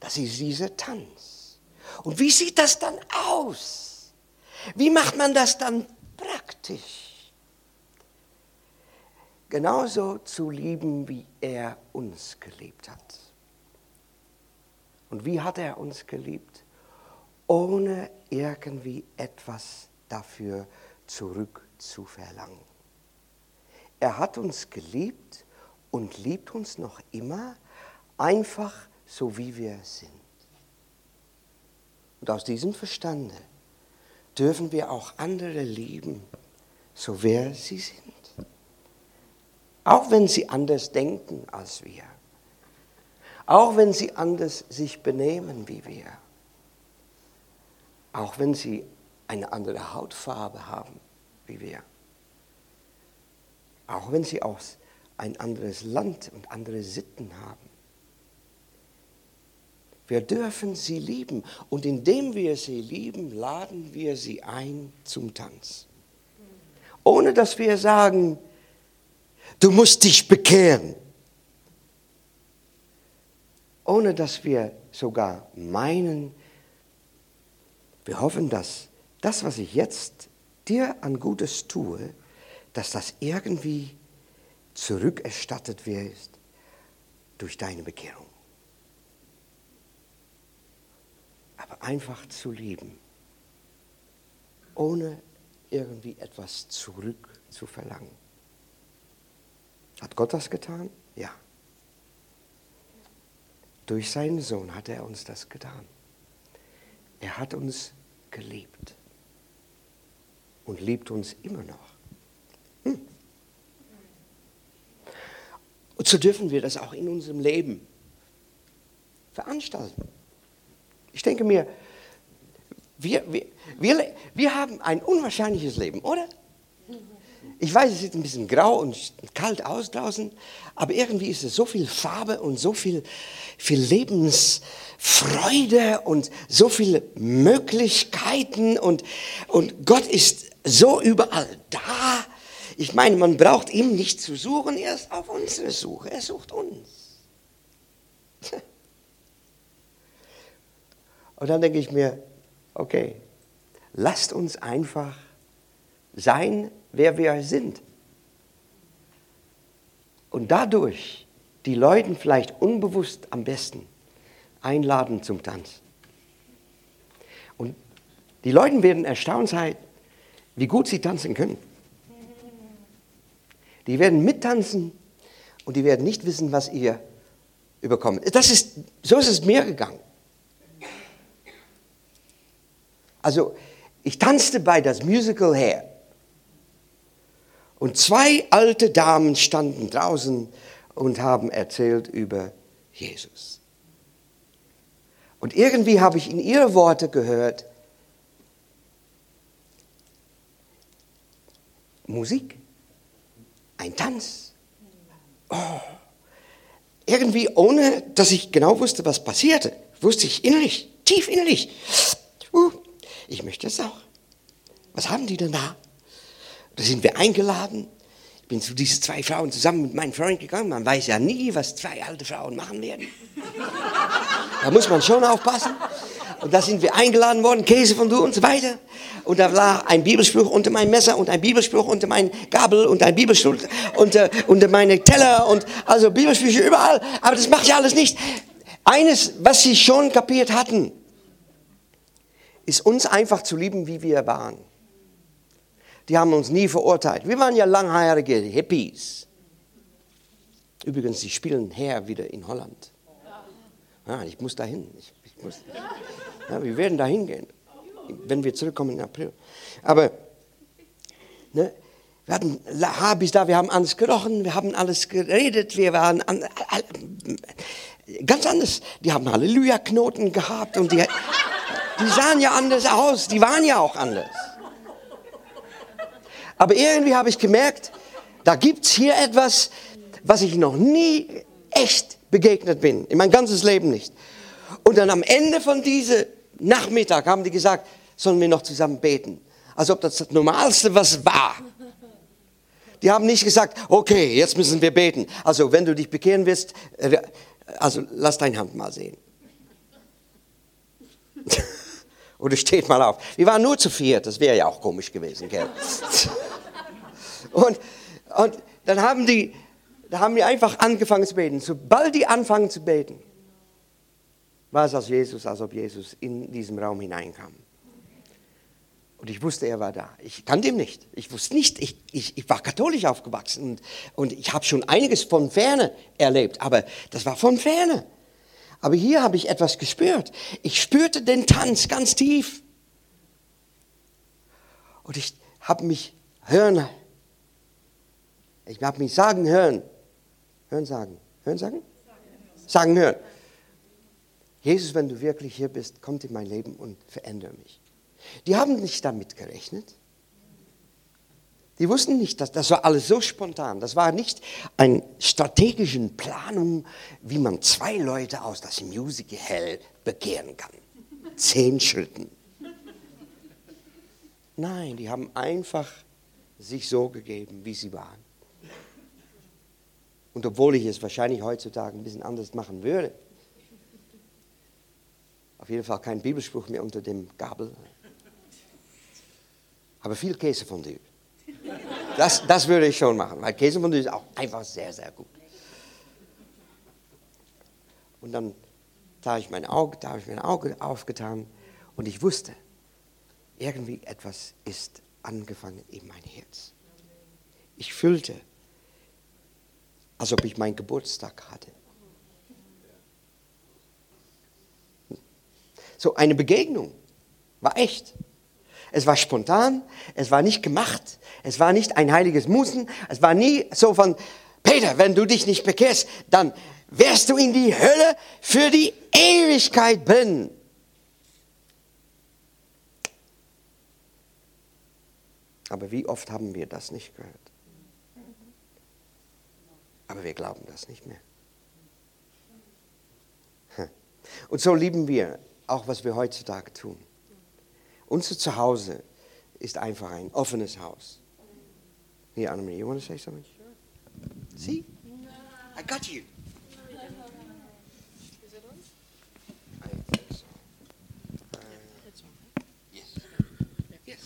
Das ist dieser Tanz. Und wie sieht das dann aus? Wie macht man das dann praktisch? genauso zu lieben, wie er uns geliebt hat. Und wie hat er uns geliebt? Ohne irgendwie etwas dafür zurückzuverlangen. Er hat uns geliebt und liebt uns noch immer einfach so, wie wir sind. Und aus diesem Verstande dürfen wir auch andere lieben, so wer sie sind. Auch wenn sie anders denken als wir. Auch wenn sie anders sich benehmen wie wir. Auch wenn sie eine andere Hautfarbe haben wie wir. Auch wenn sie aus ein anderes Land und andere Sitten haben. Wir dürfen sie lieben und indem wir sie lieben, laden wir sie ein zum Tanz. Ohne dass wir sagen, du musst dich bekehren. Ohne dass wir sogar meinen, wir hoffen, dass das, was ich jetzt dir an Gutes tue, dass das irgendwie zurückerstattet wird durch deine Bekehrung. Aber einfach zu lieben, ohne irgendwie etwas zurück zu verlangen. Hat Gott das getan? Ja. Durch seinen Sohn hat er uns das getan. Er hat uns geliebt und liebt uns immer noch. Hm. Und so dürfen wir das auch in unserem Leben veranstalten. Ich denke mir, wir, wir, wir, wir haben ein unwahrscheinliches Leben, oder? Ich weiß, es sieht ein bisschen grau und kalt aus draußen, aber irgendwie ist es so viel Farbe und so viel, viel Lebensfreude und so viele Möglichkeiten und, und Gott ist so überall da. Ich meine, man braucht ihm nicht zu suchen, er ist auf unsere Suche, er sucht uns. Und dann denke ich mir, okay, lasst uns einfach sein, wer wir sind. Und dadurch die Leute vielleicht unbewusst am besten einladen zum Tanz. Und die Leute werden erstaunt sein, wie gut sie tanzen können. Die werden mittanzen und die werden nicht wissen, was ihr überkommt. Das ist, so ist es mir gegangen. Also, ich tanzte bei das Musical her. Und zwei alte Damen standen draußen und haben erzählt über Jesus. Und irgendwie habe ich in ihre Worte gehört, Musik, ein Tanz. Oh. Irgendwie ohne, dass ich genau wusste, was passierte, wusste ich innerlich, tief innerlich, ich möchte es auch. Was haben die denn da? Da sind wir eingeladen. Ich bin zu diesen zwei Frauen zusammen mit meinem Freund gegangen. Man weiß ja nie, was zwei alte Frauen machen werden. Da muss man schon aufpassen. Und da sind wir eingeladen worden, Käse von du und so weiter. Und da lag ein Bibelspruch unter mein Messer und ein Bibelspruch unter mein Gabel und ein Bibelspruch unter, unter meine Teller und also Bibelsprüche überall. Aber das macht ja alles nicht. Eines, was sie schon kapiert hatten, ist uns einfach zu lieben, wie wir waren. Die haben uns nie verurteilt. Wir waren ja langhaarige Hippies. Übrigens, sie spielen her wieder in Holland. Ja, ich muss dahin. Ich, ich muss, ja, wir werden dahin gehen, wenn wir zurückkommen im April. Aber ne, wir hatten Habis da, wir haben alles gerochen, wir haben alles geredet, wir waren an, ganz anders. Die haben Halleluja-Knoten gehabt und die, die sahen ja anders aus, die waren ja auch anders. Aber irgendwie habe ich gemerkt, da gibt es hier etwas, was ich noch nie echt begegnet bin, in mein ganzes Leben nicht. Und dann am Ende von diesem Nachmittag haben die gesagt, sollen wir noch zusammen beten. Als ob das das Normalste was war. Die haben nicht gesagt, okay, jetzt müssen wir beten. Also wenn du dich bekehren willst, äh, also lass deine Hand mal sehen. Oder steht mal auf. Wir waren nur zu viert, das wäre ja auch komisch gewesen, gell? und, und dann haben die, da haben wir einfach angefangen zu beten. Sobald die anfangen zu beten, war es als Jesus, als ob Jesus in diesen Raum hineinkam. Und ich wusste, er war da. Ich kannte ihn nicht. Ich wusste nicht, ich, ich, ich war katholisch aufgewachsen und, und ich habe schon einiges von ferne erlebt, aber das war von ferne. Aber hier habe ich etwas gespürt. Ich spürte den Tanz ganz tief. Und ich habe mich hören, ich habe mich sagen hören. Hören, sagen. Hören, sagen? Sagen, hören. Jesus, wenn du wirklich hier bist, komm in mein Leben und verändere mich. Die haben nicht damit gerechnet. Die wussten nicht, dass das war alles so spontan. Das war nicht eine strategische Planung, wie man zwei Leute aus das Musical bekehren kann. Zehn Schritten. Nein, die haben einfach sich so gegeben, wie sie waren. Und obwohl ich es wahrscheinlich heutzutage ein bisschen anders machen würde, auf jeden Fall kein Bibelspruch mehr unter dem Gabel, aber viel Käsefondue. Das, das würde ich schon machen, weil Käsefondue ist auch einfach sehr, sehr gut. Und dann da ich mein Auge, da habe ich mein Auge aufgetan und ich wusste, irgendwie etwas ist angefangen in mein Herz. Ich fühlte, als ob ich meinen Geburtstag hatte. So eine Begegnung war echt. Es war spontan, es war nicht gemacht, es war nicht ein heiliges Musen, es war nie so von, Peter, wenn du dich nicht bekehrst, dann wirst du in die Hölle für die Ewigkeit brennen. Aber wie oft haben wir das nicht gehört? Aber wir glauben das nicht mehr. Hm. Und so lieben wir auch, was wir heutzutage tun. Unser Zuhause ist einfach ein offenes Haus. Here, Annemarie, you want to say something? Sure. See? I got you. Is it on? I think so. Uh, It's on. yes. Yes.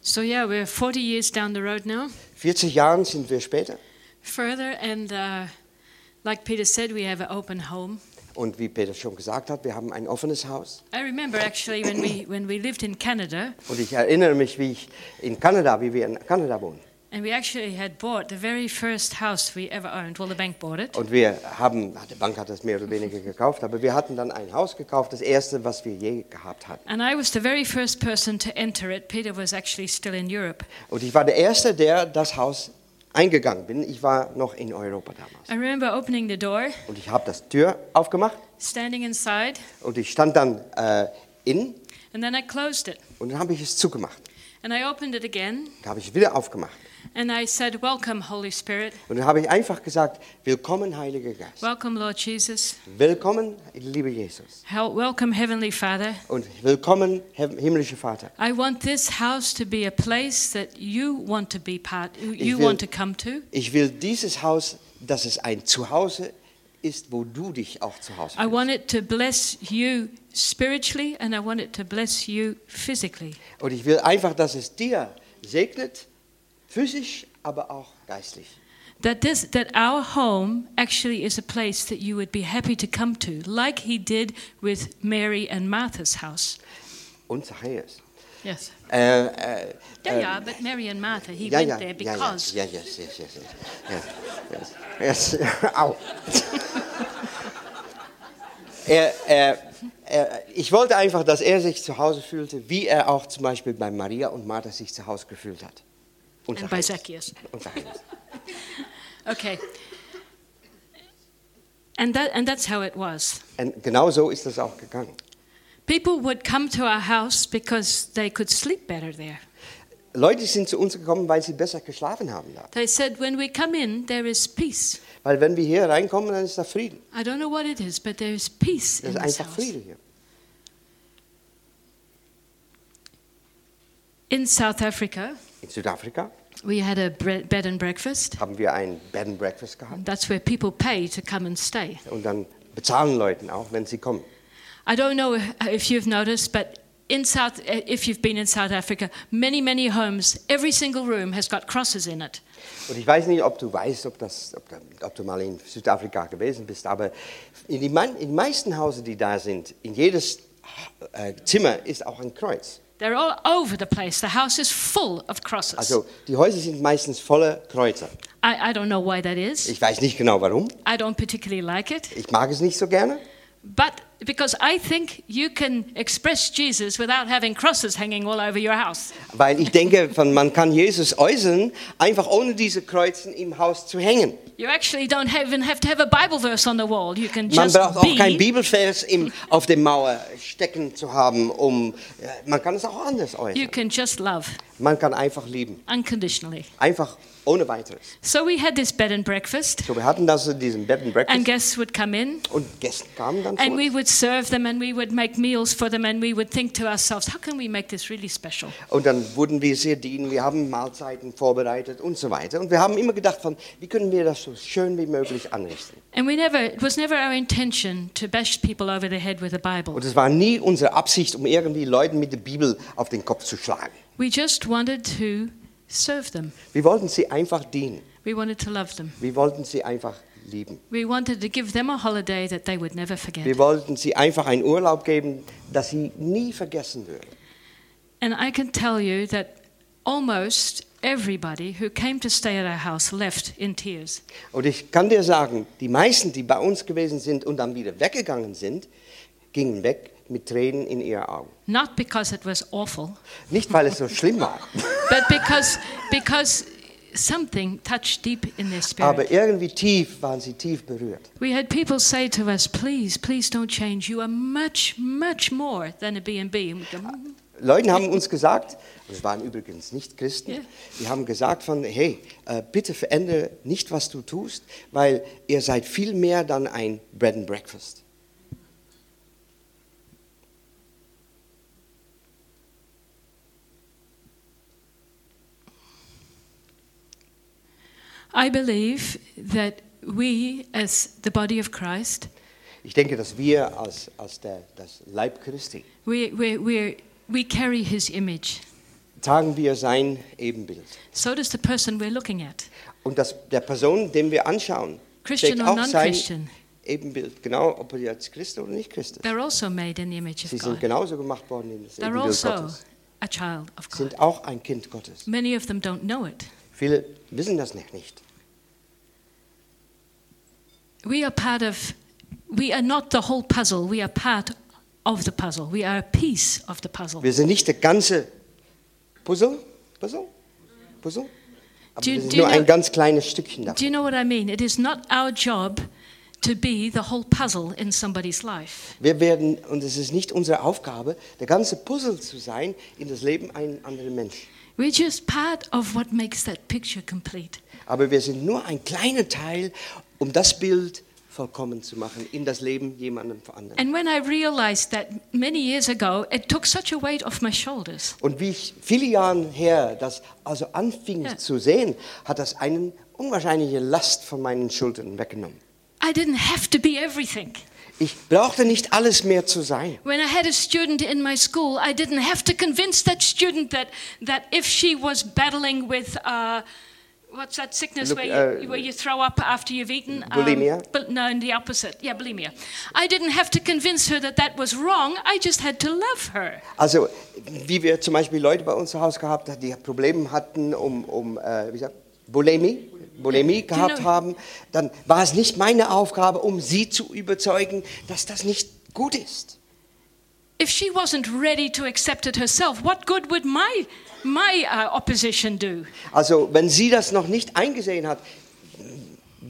So yeah, we're 40 years down the road now. 40 Jahren sind wir später. Further, and uh, like Peter said, we have an open home. Und wie Peter schon gesagt hat, wir haben ein offenes Haus. I remember actually when we when we lived in Canada, Und ich erinnere mich, wie ich in Kanada, wie wir in Kanada wohnen. and we actually had bought the very first house we ever owned. Well, the bank bought it, Und wir haben, die Bank hat das mehr oder weniger gekauft, aber wir hatten dann ein Haus gekauft, das erste, was wir je gehabt hatten. and I was the very first person to enter it. Peter was actually still in Europe. Und ich war der Erste, der das Haus eingegangen bin. Ich war noch in Europa damals. I remember opening the door, Und ich habe das Tür aufgemacht standing inside, und ich stand dann äh, in and then I closed it. und dann habe ich es zugemacht. And I opened it again, Dann habe ich es wieder aufgemacht. And I said, "Welcome, Holy Spirit. Und dann habe ich einfach gesagt, willkommen Heiliger Geist. Welcome, Lord Jesus. Willkommen, lieber Jesus. Hel- welcome, Heavenly Father." Und willkommen, Him- himmlischer Vater. I want this house to be a place that you want to be part, you will- want to come to. Ich will dieses Haus, dass es ein Zuhause ist, wo du dich auch zu Hause I fühlst. want it to bless you spiritually and I want it to bless you physically. Und ich will einfach, dass es dir segnet, physisch, aber auch geistlich. That this that our home actually is a place that you would be happy to come to, like he did with Mary and Martha's house. Und Zachäus. Yes. Äh, äh, Yeah, yeah, but Mary and Martha, he ja, went ja, there ja, ja, because ja, yes, yes, yes, yes, yes, yes, yes. Au. er, er, er, ich wollte einfach, dass er sich zu Hause fühlte, wie er auch zum Beispiel bei Maria und Martha sich zu Hause gefühlt hat. Und and by. Zacchaeus. Und. Okay. And that and that's how it was. Und genau so ist das auch gegangen. People would come to our house because they could sleep better there. Leute sind zu uns gekommen, weil sie besser geschlafen haben da. They said, when we come in, there is peace. Weil wenn wir hier reinkommen, dann ist da Frieden. I don't know what it is, but there is peace Das in ist this einfach house. Friede hier. In South Africa, In Südafrika we had a bed and breakfast. haben wir ein Bed and Breakfast gehabt. That's where people pay to come and stay. Und dann bezahlen Leute auch, wenn sie kommen. I don't know if you've noticed, but in South, if you've been in South Africa, many, many homes, every single room has got crosses in it. Und ich weiß nicht, ob du weißt, ob, das, ob, ob du mal in Südafrika gewesen bist, aber in, den meisten Häusern, die da sind, in jedes äh, Zimmer ist auch ein Kreuz. They're all over the place. The house is full of crosses. Also die Häuser sind meistens voller Kreuzer. I, I don't know why that is. Ich weiß nicht genau warum. I don't particularly like it. Ich mag es nicht so gerne. But because I think you can express Jesus without having crosses hanging all over your house. Weil ich denke, von, man kann Jesus äußern, einfach ohne diese Kreuzen im Haus zu hängen. You actually don't have- even have to have a Bible verse on the wall. You can Man just braucht auch kein be. Bibelvers im, auf der Mauer stecken zu haben, um, äh, man kann es auch anders You can just love Man kann einfach lieben. unconditionally. Einfach ohne weiteres. So we had this bed and breakfast, So, wir hatten das in diesem Bed and and Breakfast guests would come in, und Gäste kamen dann zu and we would serve them, and we would make meals for them, and we would think to ourselves, how can we make this really special? Und dann wurden wir sehr dienen, wir haben Mahlzeiten vorbereitet und so weiter. Und wir haben immer gedacht von, wie können wir das so schön wie möglich anrichten. And we never, it was never our intention to bash people over the head with a Bible. Und es war nie unsere Absicht, um irgendwie Leuten mit der Bibel auf den Kopf zu schlagen. We just wanted to serve them. Wir wollten sie einfach dienen. We wanted to love them. Wir wollten sie einfach lieben. We wanted to give them a holiday that they would never forget. Wir wollten sie einfach einen Urlaub geben, das sie nie vergessen würden. And I can tell you that almost everybody who came to stay at our house left in tears. Und ich kann dir sagen, die meisten, die bei uns gewesen sind und dann wieder weggegangen sind, gingen weg mit Tränen in ihren Augen. Not because it was awful, Nicht, weil es so schlimm war, but because, because something touched deep in their spirit. aber irgendwie tief waren sie tief berührt. We had people say to us, please, please don't change. You are much, much more than a B&B. "Mm." Leute haben uns gesagt, es waren übrigens nicht Christen, Ja. die haben gesagt von, hey, äh, bitte verändere nicht, was du tust, weil ihr seid viel mehr dann ein Bread and Breakfast. I believe that we, as the body of Christ, Ich denke, dass wir als, als der, das Leib Christi we, we, we we carry his image. tragen wir sein Ebenbild. So does the person we're looking at. Und das, der Person, den wir anschauen, Christian or auch sein non-Christian. Ebenbild, genau, ob er jetzt Christ oder nicht Christ ist. They're also made in the image Sie of sind God. genauso gemacht worden in das They're Ebenbild also Gottes. a child of God. Sind auch ein Kind Gottes. Many of them don't know it. Viele wissen das nicht. We are part of, we are not the whole puzzle, we are part of the puzzle. We are a piece of the puzzle. Wir sind nicht der ganze Puzzle, Puzzle, Puzzle, aber Do you- wir sind do nur ein know- ganz kleines Stückchen Do davon. you know what I mean? It is not our job to be the whole puzzle in somebody's life. Wir werden, und es ist nicht unsere Aufgabe, der ganze Puzzle zu sein in das Leben eines anderen Menschen. We're just part of what makes that picture complete. Aber wir sind nur ein kleiner Teil, um das Bild vollkommen zu machen in das Leben jemandem anderen. And when I realized that many years ago, it took such a weight off my shoulders. Und wie ich viele Jahre her das also anfing Ja. zu sehen, hat das eine unwahrscheinliche Last von meinen Schultern weggenommen. I didn't have to be everything. Ich brauchte nicht alles mehr zu sein. When I had a student in my school, I didn't have to convince that student that, that if she was battling with, uh, what's that sickness Look, where, you, uh, where you throw up after you've eaten? Bulimia? Um, bul- no, the opposite. Yeah, bulimia. I didn't have to convince her that that was wrong. I just had to love her. Also, wie wir zum Beispiel Leute bei uns zu Hause gehabt haben, die Probleme hatten, um, um äh, wie sagt, Bulimie, Bulimie gehabt Genau. haben, dann war es nicht meine Aufgabe, um sie zu überzeugen, dass das nicht gut ist. If she wasn't ready to accept it herself, what good would my, my uh, opposition do? Also, wenn sie das noch nicht eingesehen hat,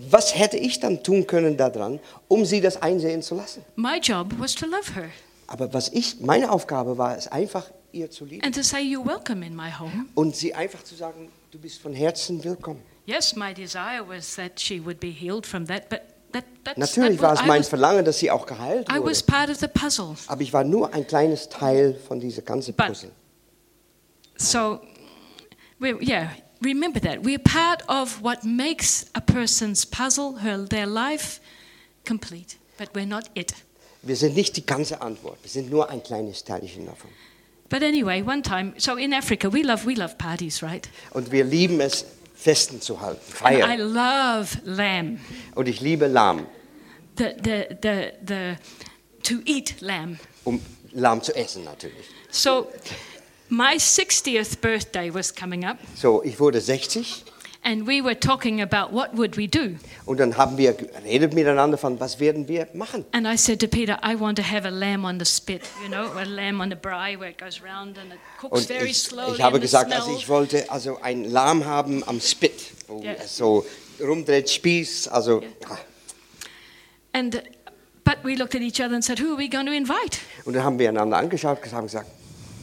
was hätte ich dann tun können daran, um sie das einsehen zu lassen? My job was to love her Aber was ich, meine Aufgabe war, es einfach ihr zu lieben and to say, You're welcome in my home. und sie einfach zu sagen, du bist von Herzen willkommen. Yes, my desire was that she would be healed from that, but that, that's Natürlich war es mein Verlangen, dass sie auch geheilt I wurde. was part of the puzzle. Aber ich war nur ein kleines Teil von dieser ganzen But- Puzzle. So, we, yeah, remember that. We're part of what makes a person's puzzle, her, their life, complete, but we're not it. Wir sind nicht die ganze Antwort. Wir sind nur ein kleines Teilchen davon. But anyway, one time, so in Africa, we love, we love parties, right? Und wir lieben es, Festen zu halten, And I feiern. love lamb. Und ich liebe Lamm, The, the, the, the, to eat lamb. um Lamm zu essen natürlich. So my 60th birthday was coming up, So, ich wurde 60 and we were talking about what would we do. und dann haben wir geredet miteinander von, was werden wir machen. And I said to Peter, I want to have a lamb on the spit, you know, a lamb on the braai where it goes round and it cooks Und very ich, slowly. ich habe gesagt, also ich wollte also ein Lamm haben am Spit, wo Ja. es so rumdreht, Spieß, also ah. And but we looked at each other and said, who are we going to invite? und dann haben wir einander angeschaut und haben gesagt,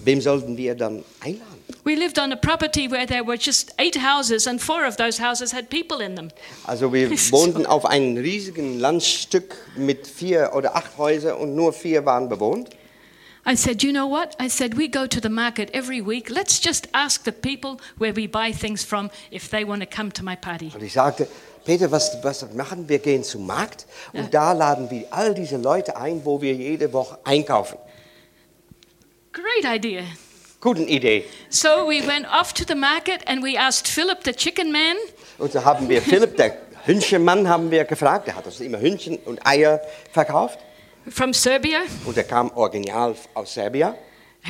wem sollten wir dann einladen? We lived on a property where there were just eight houses, and four of those houses had people in them. Also wir wohnten auf einem riesigen Landstück mit vier oder acht Häusern und nur vier waren bewohnt. I said, you know what? I said, we go to the market every week. Let's just ask the people where we buy things from if they want to come to my party. Und ich sagte, Peter, was, was machen wir? gehen zum Markt und da laden wir all diese Leute ein, wo wir jede Woche einkaufen. Great idea. Gute Idee. So we went off to the market and we asked Philip, the chicken man, Und so haben wir Philipp, der Hühnchenmann, haben wir gefragt. Der hat uns immer Hühnchen und Eier verkauft. from Serbia. Und er kam original aus Serbien.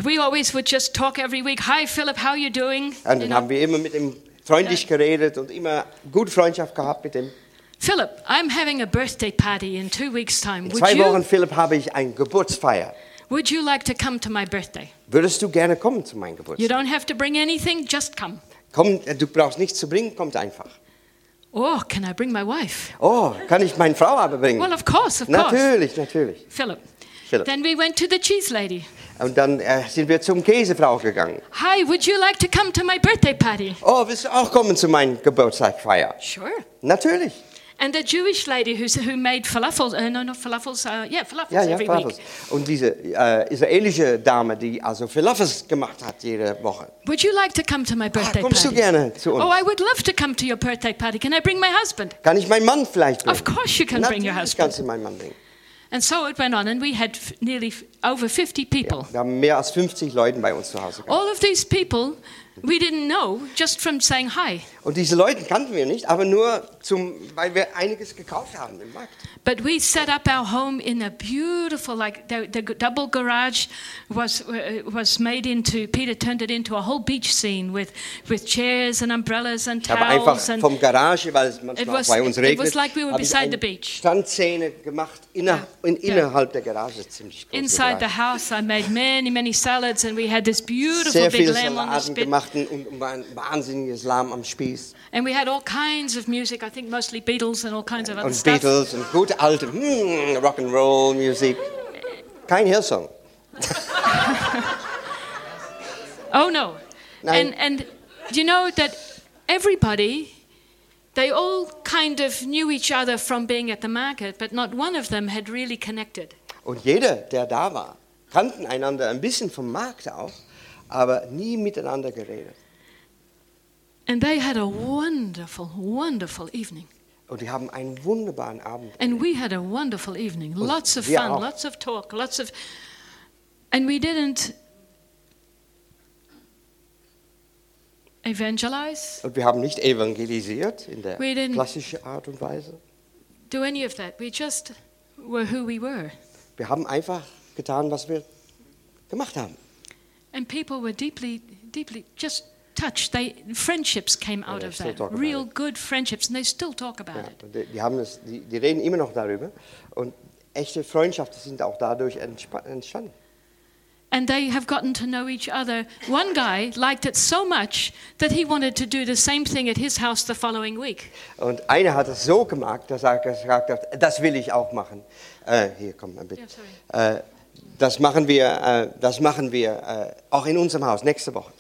We always would just talk every week. Hi, Philip, how you doing? Und You dann know, haben wir immer mit ihm freundlich geredet und immer gute Freundschaft gehabt mit ihm. Philip, I'm having a birthday party in two weeks' time. In zwei Wochen, you, Philipp, habe ich ein Geburtsfeier. Would you like to come to my birthday? Würdest du gerne kommen zu meinem You Geburtstag? don't have to bring anything, just come. Komm, du brauchst nichts zu bringen, kommt einfach. Oh, can I bring my wife? Oh, kann ich meine Frau aber bringen? Well, of course, of course. Natürlich, natürlich. Philip. Philip. Then we went to the cheese lady. Und dann äh, sind wir zum Käsefrau gegangen. Hi, would you like to come to my birthday party? Oh, willst du auch kommen zu meinem Geburtstagfeier? Sure. Natürlich. And the Jewish lady who's, who made falafels, uh, no, not falafels, uh, yeah, falafels Ja, ja, every Falafels. week. Und diese äh, israelische Dame, die also Falafels gemacht hat jede Woche. Would you like to come to my Ah, birthday kommst du party? gerne zu uns? Oh, I would love to come to your birthday party. Can I bring my husband? Kann ich meinen Mann vielleicht bringen? Of course you can bring your Natürlich husband. kannst du meinen Mann bringen. And so it went on, and we had nearly over 50 people. Wir haben mehr als 50 Leute bei uns zu Hause gehabt. All of these people we didn't know just from saying hi. Und diese Leute kannten wir nicht, aber nur, zum, weil wir einiges gekauft haben im Markt. But we set up our home in a beautiful, like the, the double garage was uh, was made into. Peter turned it into a whole beach scene with with chairs and umbrellas and Ich habe einfach towels vom Garage, weil es It manchmal was- bei uns it regnet, was like we were beside the beach. Standszene gemacht inner, in, Ja. innerhalb der Garage, ziemlich groß. inside the house. I made many many salads, and we had this beautiful Sehr big lamb on spit, gemacht und, und war ein wahnsinniges Lamm am Spieß. and we had all kinds of music. I think mostly Beatles and all kinds of other Und stuff. Beatles und gute alte hmm, Rock'n'Roll Musik. Kein Hillsong. Oh no. Nein. And and you know that everybody they all kind of knew each other from being at the market, but not one of them had really connected. Und jeder, der da war, kannten einander ein bisschen vom Markt auch, aber nie miteinander geredet. And they had a wonderful, wonderful evening. Und die haben einen wunderbaren Abend. And we had a wonderful evening. Lots of fun, auch. lots of talk, lots of and we didn't evangelize, Und wir haben nicht evangelisiert in der We didn't- klassischen Art und Weise. do any of that. We just were who we were. Wir haben einfach getan, was wir gemacht haben. And people were deeply, deeply just touched. They friendships came out of that. Real it. good friendships, and they still talk about Ja, it. die, die, haben das, die, die reden immer noch darüber. Und echte Freundschaften sind auch dadurch entstanden. And they have gotten to know each other. One guy liked it so much that he wanted to do the same thing at his house the following week. Und einer hat es so gemacht, dass er gesagt hat, das will ich auch machen. Äh, hier, komm bitte. Sorry. Äh, das machen wir, äh, das machen wir äh, auch in unserem Haus nächste Woche.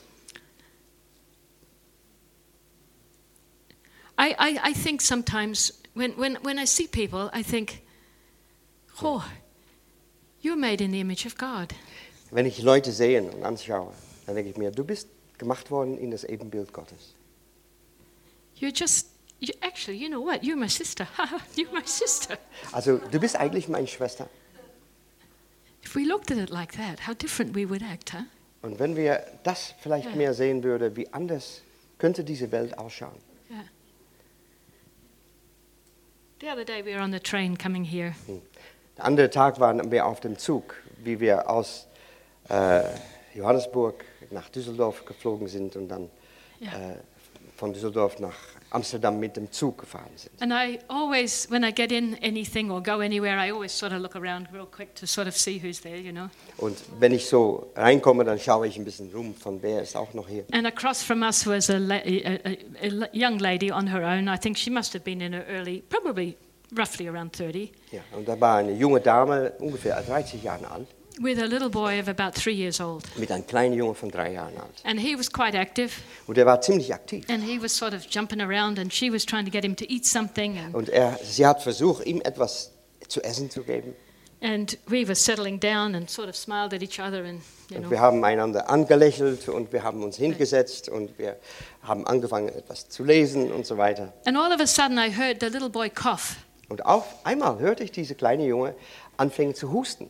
I, I, I think sometimes when, when, when I see people, I think, oh, you're made in the image of God. Wenn ich Leute sehe und anschaue, dann denke ich mir, du bist gemacht worden in das Ebenbild Gottes. You're just, you, actually, you know what? You're my sister. you're my sister. Also du bist eigentlich meine Schwester. Und wenn wir das vielleicht yeah. mehr sehen würden, wie anders könnte diese Welt ausschauen. Hm. Der andere Tag waren wir auf dem Zug, wie wir aus äh, Johannesburg nach Düsseldorf geflogen sind und dann yeah. äh, von Düsseldorf nach Amsterdam mit dem Zug gefahren sind. and I always, when I get in anything or go anywhere, I always sort of look around real quick to sort of see who's there, you know. Und wenn ich so reinkomme, dann schaue ich ein bisschen rum, von wer ist auch noch hier. And across from us was a, la- a, a, young lady on her own. I think she must have been in her early, probably roughly around 30, Ja, und da war eine junge Dame, ungefähr 30 Jahre alt, with a little boy of about three years old. mit einem kleinen Jungen von drei Jahren alt. And he was quite active, Und er war ziemlich aktiv. and he was sort of jumping around, and she was trying to get him to eat something. And, Und er, sie hat versucht, ihm etwas zu essen zu geben. and we were settling down and sort of smiled at each other, and, you Und know. wir haben einander angelächelt und wir haben uns hingesetzt und wir haben angefangen, etwas zu lesen und so weiter. And all of a sudden, I heard the little boy cough. Und auf einmal hörte ich diese kleine Junge anfangen zu husten.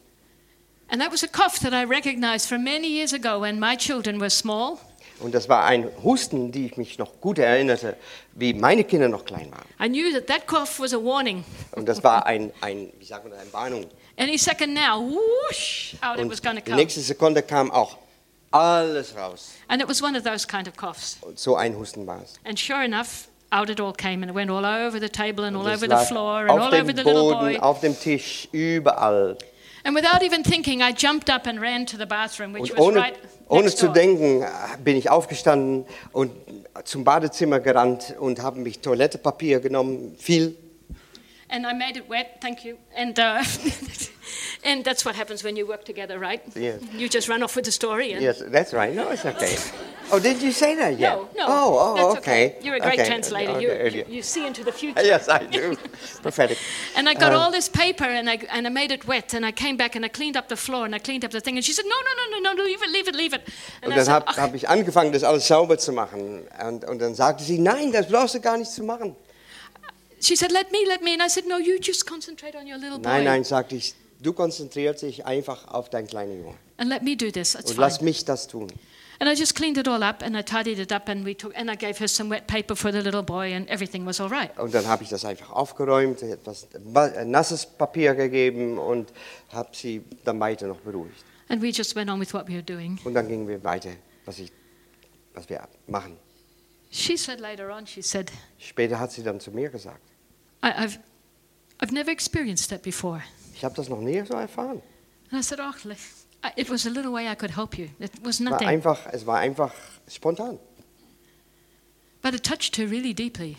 And that was a cough that I recognized from many years ago when my children were small. Und das war ein Husten, die ich mich noch gut erinnerte, wie meine Kinder noch klein waren. I knew that that cough was a warning. Und das war ein, ein wie sagt man, eine Warnung. Any second now, whoosh, out it was going to come. nächste Sekunde kam auch alles raus. And it was one of those kind of coughs. Und so ein Husten war es. And sure enough, out it all came and it went all over the table and all over the floor and all over the little Boden, boy. auf dem Tisch, überall. And without even thinking, I jumped up and ran to the bathroom, which Und was ohne, right ohne zu door. denken, äh, bin ich aufgestanden und zum Badezimmer gerannt und habe mich Toilettepapier genommen, viel. And I made it wet, thank you. And, uh, and that's what happens when you work together, right? Yes. You just run off with the story. And Yes, that's right. No, it's okay. Oh, did you say that yet? No, no. Oh, oh, that's okay. You're a great Okay. translator. You, Okay. you, you see into the future. Yes, I do. Prophetic. And I got Um, all this paper and I, and I made it wet and I came back and I cleaned up the floor and I cleaned up the thing and she said, no, no, no, no, no, leave it, leave it, leave it. And Und I dann said, habe "Ach, hab ich angefangen, das alles sauber zu machen. Und, und dann sagte sie, nein, das brauchst du gar nicht zu machen. she said, let me, let me. And I said, no, you just concentrate on your little boy. Nein, nein, sagte ich, du konzentrierst dich einfach auf deinen kleinen Junge. And let me do this. Und fine. lass mich das tun. And I just cleaned it all up and I tidied it up and we took, and I gave her some wet paper for the little boy and everything was all right. Und dann habe ich das einfach aufgeräumt, etwas wa- nasses Papier gegeben und habe sie dann weiter noch beruhigt. And we just went on with what we were doing. Und dann gingen wir weiter, was, ich, was wir machen. She said later on, she said, Später hat sie dann zu mir gesagt, I, I've, I've never experienced that before. ich habe das noch nie so erfahren. And I said, oh, li- I- it was a little way I could help you. It was nothing. War einfach, es war einfach spontan. But it touched her really deeply.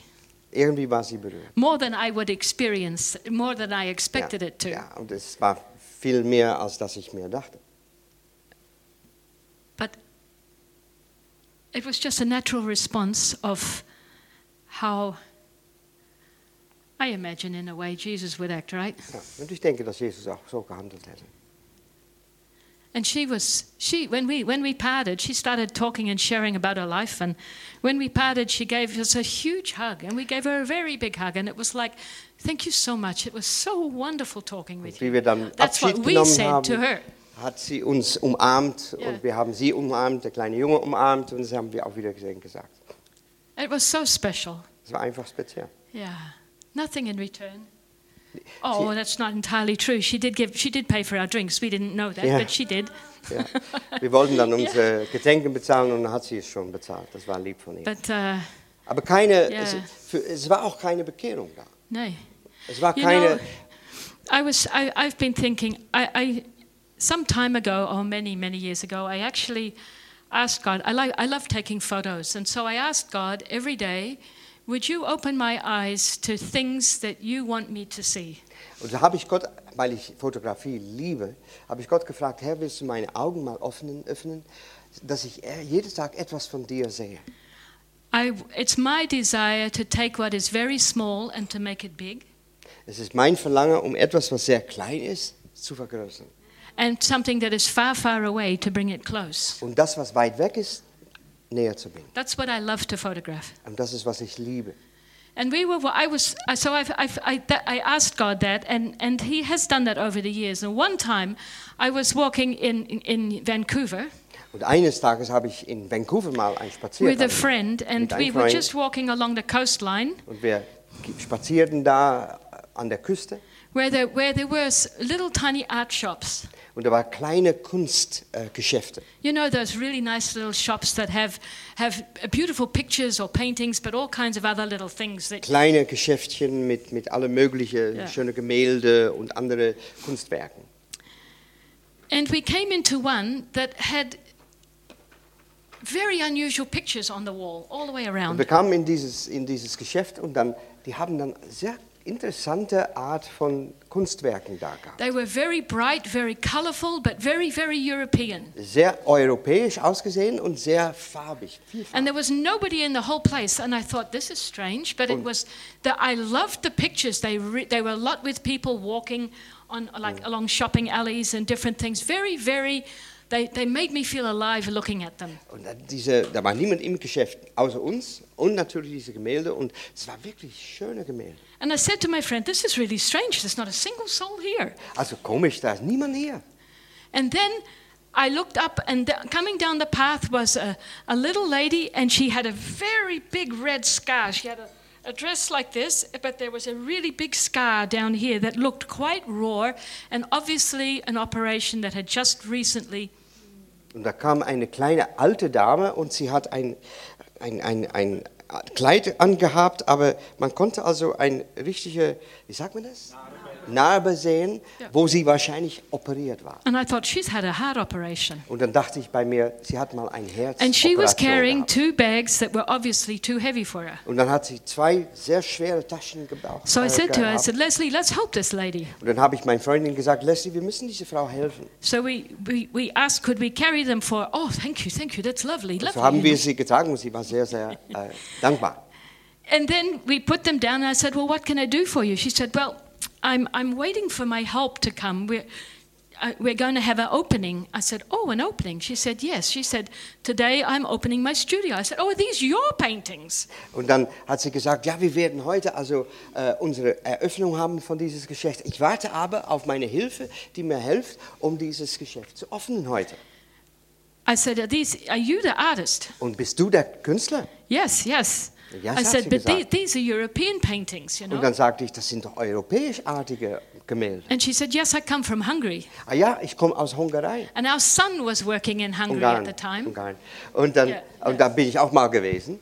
Irgendwie war sie berührt. More than I would experience, more than I expected ja, it to. ja, und es war viel mehr, als dass ich mir dachte. But it was just a natural response of how I imagine, in a way, Jesus would act, right? Ja, und ich denke, dass Jesus auch so gehandelt hätte. And she was she when we when we parted, she started talking and sharing about her life. And when we parted, she gave us a huge hug, and we gave her a very big hug. And it was like, "Thank you so much. It was so wonderful talking with you." That's what we said to her. hat sie uns umarmt Ja. und wir haben sie umarmt, der kleine Junge umarmt und das haben wir auch wieder gesehen gesagt. It was so special. Es war einfach speziell. Yeah, nothing in return. Oh, that's not entirely true. She did give. She did pay for our drinks. We didn't know that, Yeah. but she did. Ja. Wir wollten dann unsere Getränke bezahlen und dann hat sie es schon bezahlt. Das war lieb von ihr. But uh, Aber keine, Ja. es, für, es war auch keine Bekehrung da. no. Es war You keine, know, I was. I, I've been thinking. I, I, some time ago, or many, many years ago, I actually asked God. I like. I love taking photos, and so I asked God every day, "Would you open my eyes to things that you want me to see?" und da habe ich Gott, weil ich Fotografie liebe, habe ich Gott gefragt, Herr, willst du meine Augen mal öffnen, öffnen dass ich äh, jeden Tag etwas von dir sehe. I, it's my desire to take what is very small and to make it big, Es ist mein Verlangen, um etwas, was sehr klein ist, zu vergrößern. and something that is far, far away to bring it close. Und das, was weit weg ist, näher zu bringen. That's what I love to photograph. Und das ist, was ich liebe. And we were, I was, so I, that, I asked God that, and, and He has done that over the years. And one time, I was walking in, in, in Vancouver Und eines Tages habe ich in Vancouver mal einen with Spaziergang a friend, and we were just walking along the coastline, Und wir spazierten da an der Küste. where there, where there were little tiny art shops. Und da waren kleine Kunstgeschäfte. Äh. You know those really nice little shops that have, have beautiful pictures or paintings, but all kinds of other little things that kleine Geschäftchen mit, mit alle möglichen Ja. schöne Gemälde und andere Kunstwerken. And we came into one that had very unusual pictures on the wall, all the way Und around. wir kamen in dieses, in dieses Geschäft und dann, die haben dann sehr interessante Art von Kunstwerken da gehabt. They were very bright, very colorful, but very, very European. Sehr europäisch ausgesehen und sehr farbig. vielfarbig. And there was nobody in the whole place. And I thought, this is strange. But it was that I loved the pictures. They, re- they were a lot with people walking on, like, mm. along shopping alleys and different things. Very, very, they, they made me feel alive looking at them. Und diese, da war niemand im Geschäft außer uns und natürlich diese Gemälde und es war wirklich schöne Gemälde. And I said to my friend, this is really strange. There's not a single soul here. Also komisch, da ist niemand hier. And then I looked up, and th- coming down the path was a, a little lady, and she had a very big red scar. She had a, a dress like this, but there was a really big scar down here that looked quite raw, and obviously an operation that had just recently. Und da kam eine kleine alte Dame und sie hat ein, ein, ein, ein Kleid angehabt, aber man konnte also eine richtige, wie sagt man das? Narbe sehen, Ja. wo sie wahrscheinlich operiert war. And I thought, she's had a heart operation. Und dann dachte ich bei mir, sie hat mal ein Herz. And she was carrying two bags that were obviously too heavy for her. Und dann hat sie zwei sehr schwere Taschen gebraucht. So I äh, said to her, I said, Leslie, let's help this lady. Und dann habe ich meiner Freundin gesagt, Leslie, wir müssen dieser Frau helfen. So we, we, we asked, could we carry them for, oh, thank you, thank you, that's lovely, lovely. So haben wir sie getragen und sie war sehr, sehr äh, dankbar. And then we put them down, and I said, Well, what can I do for you? She said, Well, I'm, I'm waiting for my help to come. We're, uh, we're going to have an opening. I said, Oh, an opening? She said, Yes. She said, Today I'm opening my studio. I said, Oh, are these your paintings? Und dann hat sie gesagt, ja, wir werden heute also äh, unsere Eröffnung haben von dieses Geschäft. Ich warte aber auf meine Hilfe, die mir hilft, um dieses Geschäft zu öffnen heute. I said, Are, these, are you the artist? Und bist du der Künstler? Yes, yes. Yes, I said, But the, gesagt. these are European paintings, you Und know? dann sagte ich, das sind doch europäischartige Gemälde. And she said, Yes, I come from Hungary. Ah ja, ich komme aus Hungarei. And our son was working in Hungary Ungarn. at the time. Ungarn. Und, dann, Ja, und da bin ich auch mal gewesen.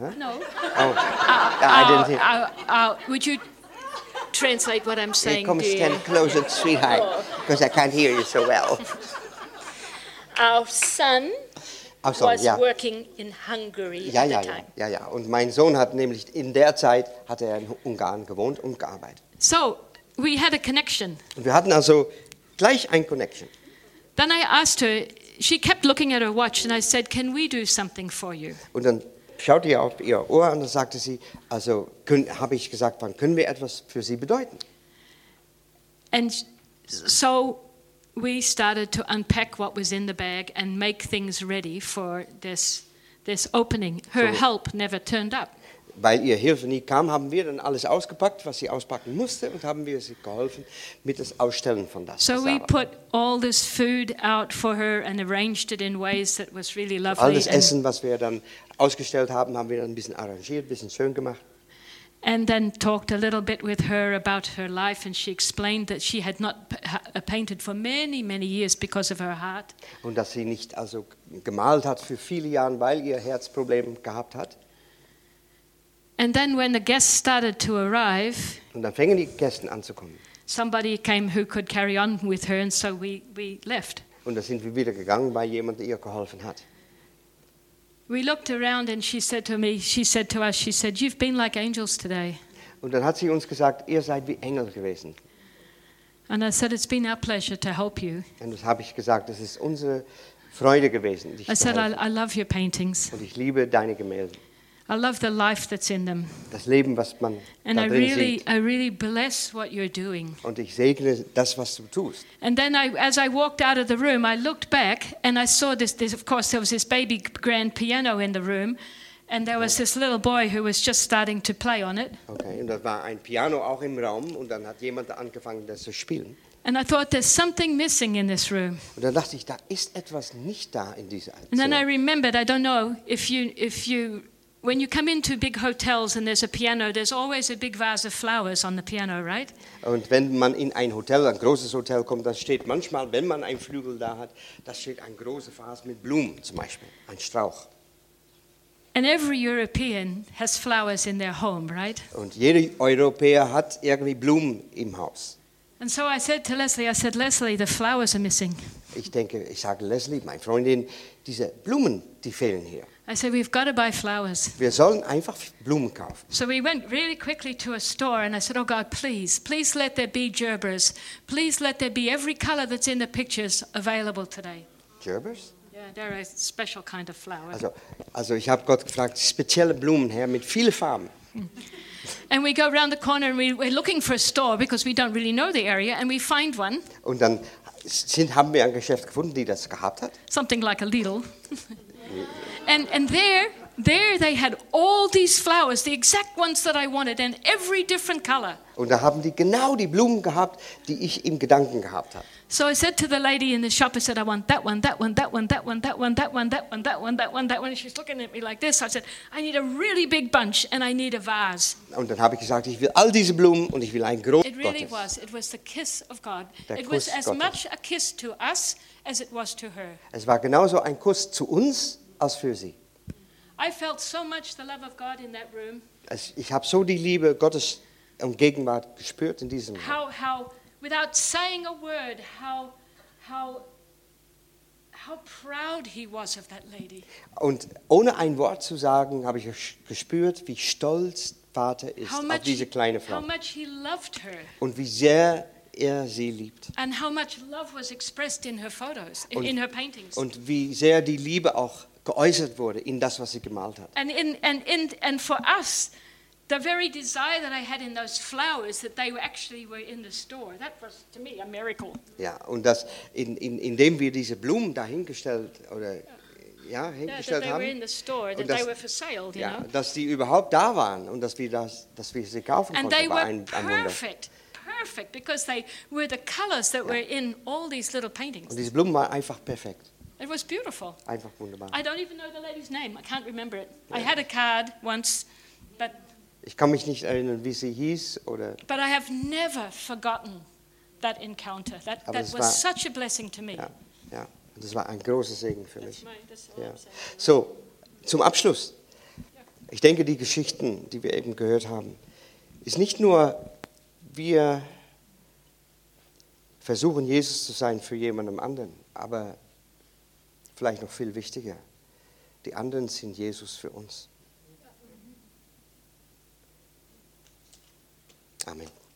Huh? No. Oh. Ja, I didn't hear. Uh, uh, would you translate what I'm saying, come stand closer, sweetheart, because I can't hear you so well. Our son Ach so, was ja. working in Hungary Ja, at ja, the ja, time. ja, ja. Und mein Sohn hat nämlich in der Zeit hat er in Ungarn gewohnt und gearbeitet. So we had a connection. Und wir hatten also gleich ein Connection. Then I asked her, she kept looking at her watch, and I said, Can we do something for you? Und dann schaute er auf ihr Ohr und dann sagte sie, also habe ich gesagt, wann können wir etwas für Sie bedeuten? And so we started to unpack what was in the bag and make things ready for this, this opening. Her So- help never turned up. Weil ihr Hilfe nie kam, haben wir dann alles ausgepackt, was sie auspacken musste und haben wir sie geholfen mit das Ausstellen von das. So we put all this food out for her and arranged it in ways that was really lovely. All das Essen, was wir dann ausgestellt haben, haben wir dann ein bisschen arrangiert, ein bisschen schön gemacht. And then talked a little bit with her about her life and she explained that she had not uh, painted for many many years because of her heart Und dass sie nicht also gemalt hat für viele Jahre, weil ihr Herzproblem gehabt hat. and then when the guests started to arrive Und dann fingen die Gäste an zu kommen. somebody came who could carry on with her and so we, we left Und da sind wir wieder gegangen bei jemandem, der ihr geholfen hat. We looked around and she said to me she said to us she said you've been like angels today Und dann hat sie uns gesagt, ihr seid wie Engel gewesen. and i said it's been our pleasure to help you Und das habe ich gesagt, das ist unsere Freude gewesen. Dich i zu said I, helfen. I love your paintings Und ich liebe deine Gemälde. I love the life that's in them Das Leben, was man and da i drin really sieht. i really bless what you're doing Und ich segne das, was du tust. And then I, as I walked out of the room, I looked back and I saw this, this. Of course, there was this baby grand piano in the room, and there was this little boy who was just starting to play on it. Okay. Und da war ein Piano auch im Raum und dann hat jemand angefangen, das zu spielen. And I thought, there's something missing in this room. Und dann dachte ich, da ist etwas nicht da in dieser And then I remembered, I don't know if you, if you when you come into big hotels and there's a piano, there's always a big vase of flowers on the piano, right? Und wenn man in ein Hotel, ein großes Hotel kommt, dann steht manchmal, wenn man einen Flügel da hat, da steht ein großes Vase mit Blumen zum Beispiel, ein Strauch. And every European has flowers in their home, right? Und jeder Europäer hat irgendwie Blumen im Haus. And so I said to Leslie, I said, Leslie, the flowers are missing. Ich denke, ich sage Leslie, meine Freundin, diese Blumen, die fehlen hier. I said, we've got to buy flowers. Wir sollen einfach Blumen kaufen. So we went really quickly to a store and I said, Oh God, please, please let there be gerbers. Please let there be every color that's in the pictures available today. Gerbers? Yeah, they're a special kind of flower. Also, also ich habe Gott gefragt, spezielle Blumen her mit vielen Farben. And we go around the corner and we, we're looking for a store because we don't really know the area and we find one, Und dann sind, haben wir ein Geschäft gefunden, die das gehabt hat. something like a Lidl. and, and there, there they had all these flowers, the exact ones that I wanted, and every different color. Und da haben die genau die Blumen gehabt, die ich im Gedanken gehabt habe. So I said to the lady in the shop, I said, I want that one, that one, that one, that one, that one, that one, that one, that one, that one, that one. And she's looking at me like this. I said, I need a really big bunch and I need a vase. Und dann habe ich gesagt, ich will all diese Blumen und ich will ein Groß It really Gottes. was. It was the kiss of God. Der It was as Gottes. much a kiss to us as it was to her. Es war genauso ein Kuss zu uns als für sie. I felt so much the love of God in that room. Es, ich habe so die Liebe Gottes und Gegenwart gespürt in diesem Raum. How, how, without saying a word, how, how, how proud he was of that lady. Und ohne ein Wort zu sagen, habe ich gespürt, wie stolz Vater ist How auf diese kleine how Frau much he loved her. und wie sehr er sie liebt And how much love was expressed in her photos, in, Und- in her paintings. und wie sehr die Liebe auch geäußert wurde in das, was sie gemalt hat. and, in, and, in, and for us, the very desire that I had in those flowers, that they were actually were in the store, that was to me a miracle. Ja, und das, in, in, indem wir diese Blumen dahingestellt oder ja, Yeah, that hingestellt they were in haben, the store, that Und das- they were for sale, you ja, know. dass die überhaupt da waren und dass wir, das, dass wir sie kaufen And they konnten, war were ein, ein Wunder. perfect, perfect, because they were the colors that were in all these little paintings. Und diese Blumen waren einfach perfekt, It was beautiful. einfach wunderbar. I don't even know the lady's name. I can't remember it. I had a card once, Ich kann mich nicht erinnern, wie sie hieß oder but I have never forgotten that encounter. That, Aber that was war- such a blessing to me. ja, ja. Das war ein großer Segen für mich. Ja. So, zum Abschluss. Ich denke, die Geschichten, die wir eben gehört haben, ist nicht nur, wir versuchen, Jesus zu sein für jemandem anderen, aber vielleicht noch viel wichtiger, die anderen sind Jesus für uns. Amen.